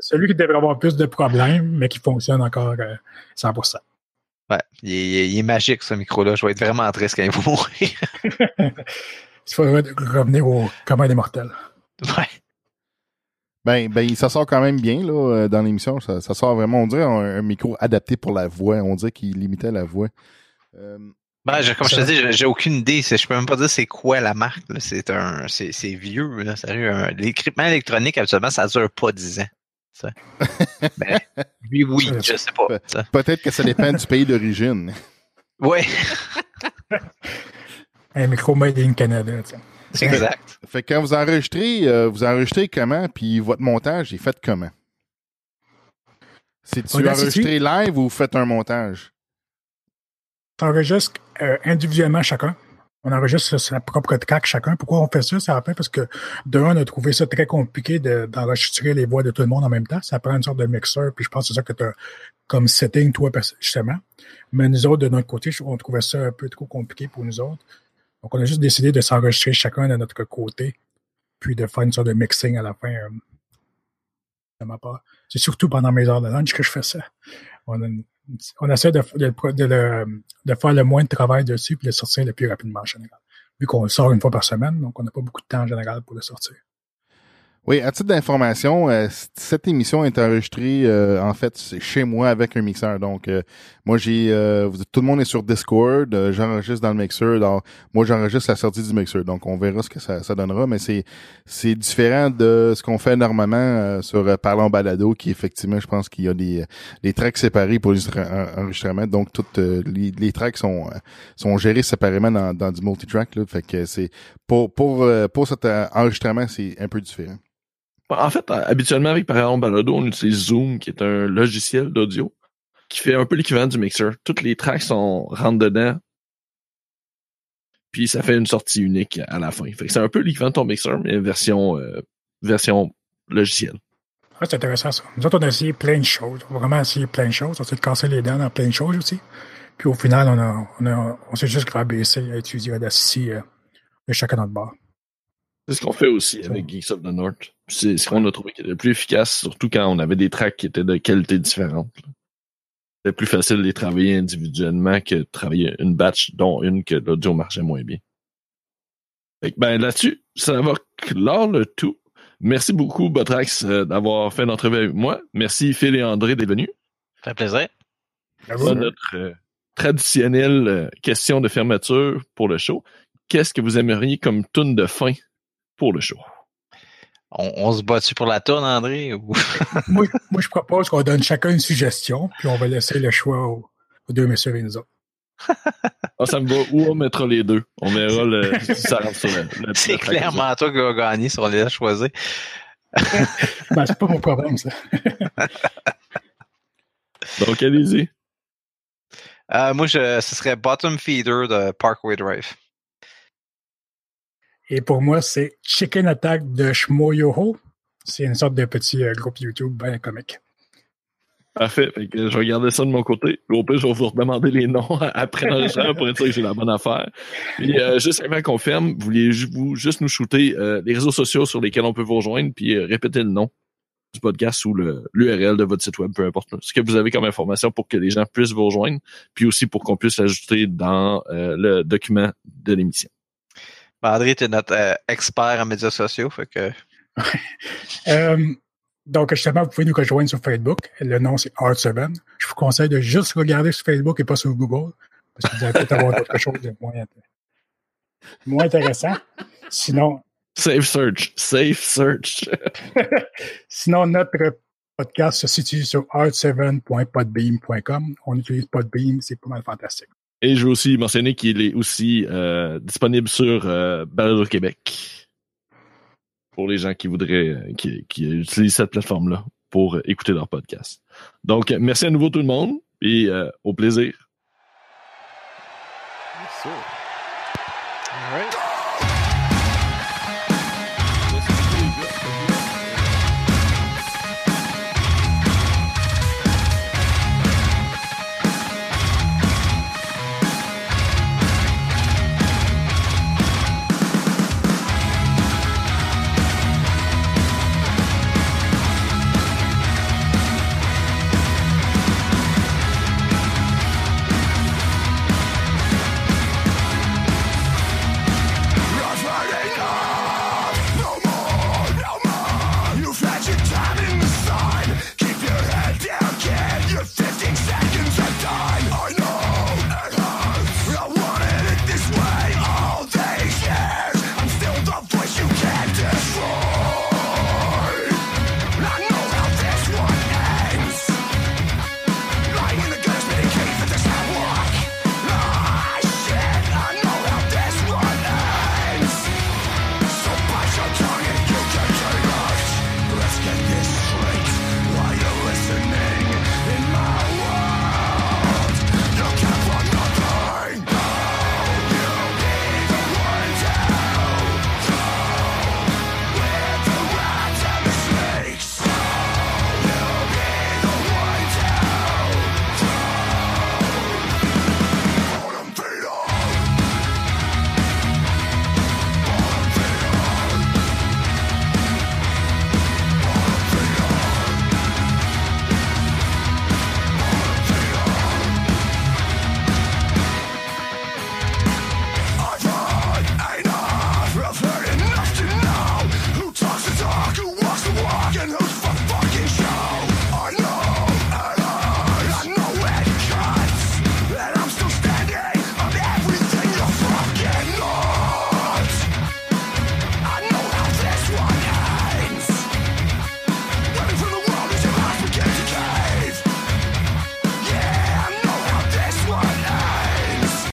celui qui devrait avoir plus de problèmes, mais qui fonctionne encore 100%. Euh, ouais, il est, magique ce micro-là. Je vais être vraiment triste quand il va mourir. il faudrait revenir au commun des mortels. Ouais. Ben, ben, ça sort quand même bien là, euh, dans l'émission. Ça, sort vraiment, on dirait un, micro adapté pour la voix. On dirait qu'il limitait la voix. Euh, ben, comme je te dis, j'ai aucune idée. Je peux même pas dire c'est quoi la marque. C'est un, c'est vieux. Là, L'équipement électronique, habituellement, ça dure pas 10 ans. ben, oui, oui, je sais pas. Peut-être que ça dépend du pays d'origine. Oui. un micro made in Canada. C'est exact. Fait que quand vous enregistrez, euh, vous enregistrez comment, puis votre montage est fait comment? C'est-tu enregistré live ou vous faites un montage? On enregistre euh, individuellement chacun. On enregistre sa propre track chacun. Pourquoi on fait ça? Ça fait parce que de un, on a trouvé ça très compliqué d'enregistrer les voix de tout le monde en même temps. Ça prend une sorte de mixeur, puis je pense que c'est ça que tu as comme setting, toi, justement. Mais nous autres, de notre côté, on trouvait ça un peu trop compliqué pour nous autres. Donc, on a juste décidé de s'enregistrer chacun de notre côté, puis de faire une sorte de mixing à la fin. Euh, c'est surtout pendant mes heures de lunch que je fais ça. On a une on essaie de, faire le moins de travail dessus de le sortir le plus rapidement en général. Vu qu'on le sort une fois par semaine, donc on n'a pas beaucoup de temps en général pour le sortir. Oui, à titre d'information, euh, cette émission est enregistrée euh, en fait chez moi avec un mixeur. Donc euh, moi j'ai tout le monde est sur Discord, j'enregistre dans le mixeur. Donc, moi j'enregistre la sortie du mixeur. Donc on verra ce que ça, ça donnera, mais c'est c'est différent de ce qu'on fait normalement sur Parlons Balado, qui effectivement je pense qu'il y a des des tracks séparés pour l'enregistrement. Donc toutes les, les tracks sont sont gérés séparément dans, dans du multitrack. Là, fait que c'est pour pour pour cet enregistrement c'est un peu différent. En fait, habituellement, avec par exemple Balado, on utilise Zoom, qui est un logiciel d'audio qui fait un peu l'équivalent du mixer. Toutes les tracks sont rentrent dedans, puis ça fait une sortie unique à la fin. c'est un peu l'équivalent de ton mixer, mais version euh, version logicielle. c'est intéressant ça. Nous autres, on a essayé plein de choses. On a vraiment essayé plein de choses. On s'est cassé les dents dans plein de choses aussi. Puis au final, on a, on, a, on s'est juste rabaissé à utiliser Audacity euh, de chacun notre bord. C'est ce qu'on fait aussi avec Geeks of the North. C'est ce qu'on a trouvé qui était le plus efficace, surtout quand on avait des tracks qui étaient de qualité différente. C'était plus facile de les travailler individuellement que de travailler une batch, dont une que l'audio marchait moins bien. ben là-dessus, ça va clore le tout. Merci beaucoup, Botrax, euh, d'avoir fait l'entrevue avec moi. Merci, Phil et André, d'être venus. Ça fait plaisir. notre euh, traditionnelle euh, question de fermeture pour le show. Qu'est-ce que vous aimeriez comme tune de fin pour le show? On, se bat-tu pour la tourne, André? moi, je propose qu'on donne chacun une suggestion, puis on va laisser le choix aux, deux messieurs et nous autres. ah, ça me va. Où on mettra les deux? On verra le, si ça rentre sur la, C'est clairement toi qui vas gagner si on les a choisis. ben, c'est pas mon problème, ça. Donc, allez-y. Euh, moi, je, ce serait Bottom Feeder de Parkway Drive. Et pour moi, c'est Chicken Attack de Shmoyoho. C'est une sorte de petit euh, groupe YouTube bien comique. Parfait. je vais regarder ça de mon côté. Au pire, je vais vous redemander les noms après l'enregistrement pour être sûr que j'ai la bonne affaire. Puis, euh, juste avant qu'on ferme, vouliez-vous juste nous shooter euh, les réseaux sociaux sur lesquels on peut vous rejoindre, puis répéter le nom du podcast ou l'URL de votre site web, peu importe ce que vous avez comme information pour que les gens puissent vous rejoindre, puis aussi pour qu'on puisse l'ajouter dans euh, le document de l'émission. Ben, André, tu es notre euh, expert en médias sociaux, fait que. euh, donc, justement, vous pouvez nous rejoindre sur Facebook. Le nom, c'est Art7. Je vous conseille de juste regarder sur Facebook et pas sur Google, parce que vous allez peut-être avoir quelque chose de moins, moins intéressant. Sinon, Safe search. Safe search. Sinon, notre podcast se situe sur art7.podbeam.com. On utilise Podbeam, c'est pas mal fantastique. Et je veux aussi mentionner qu'il est aussi euh, disponible sur euh, Québec pour les gens qui voudraient, euh, qui, utilisent cette plateforme-là pour écouter leur podcast. Donc, merci à nouveau tout le monde et euh, au plaisir. Yes, All right.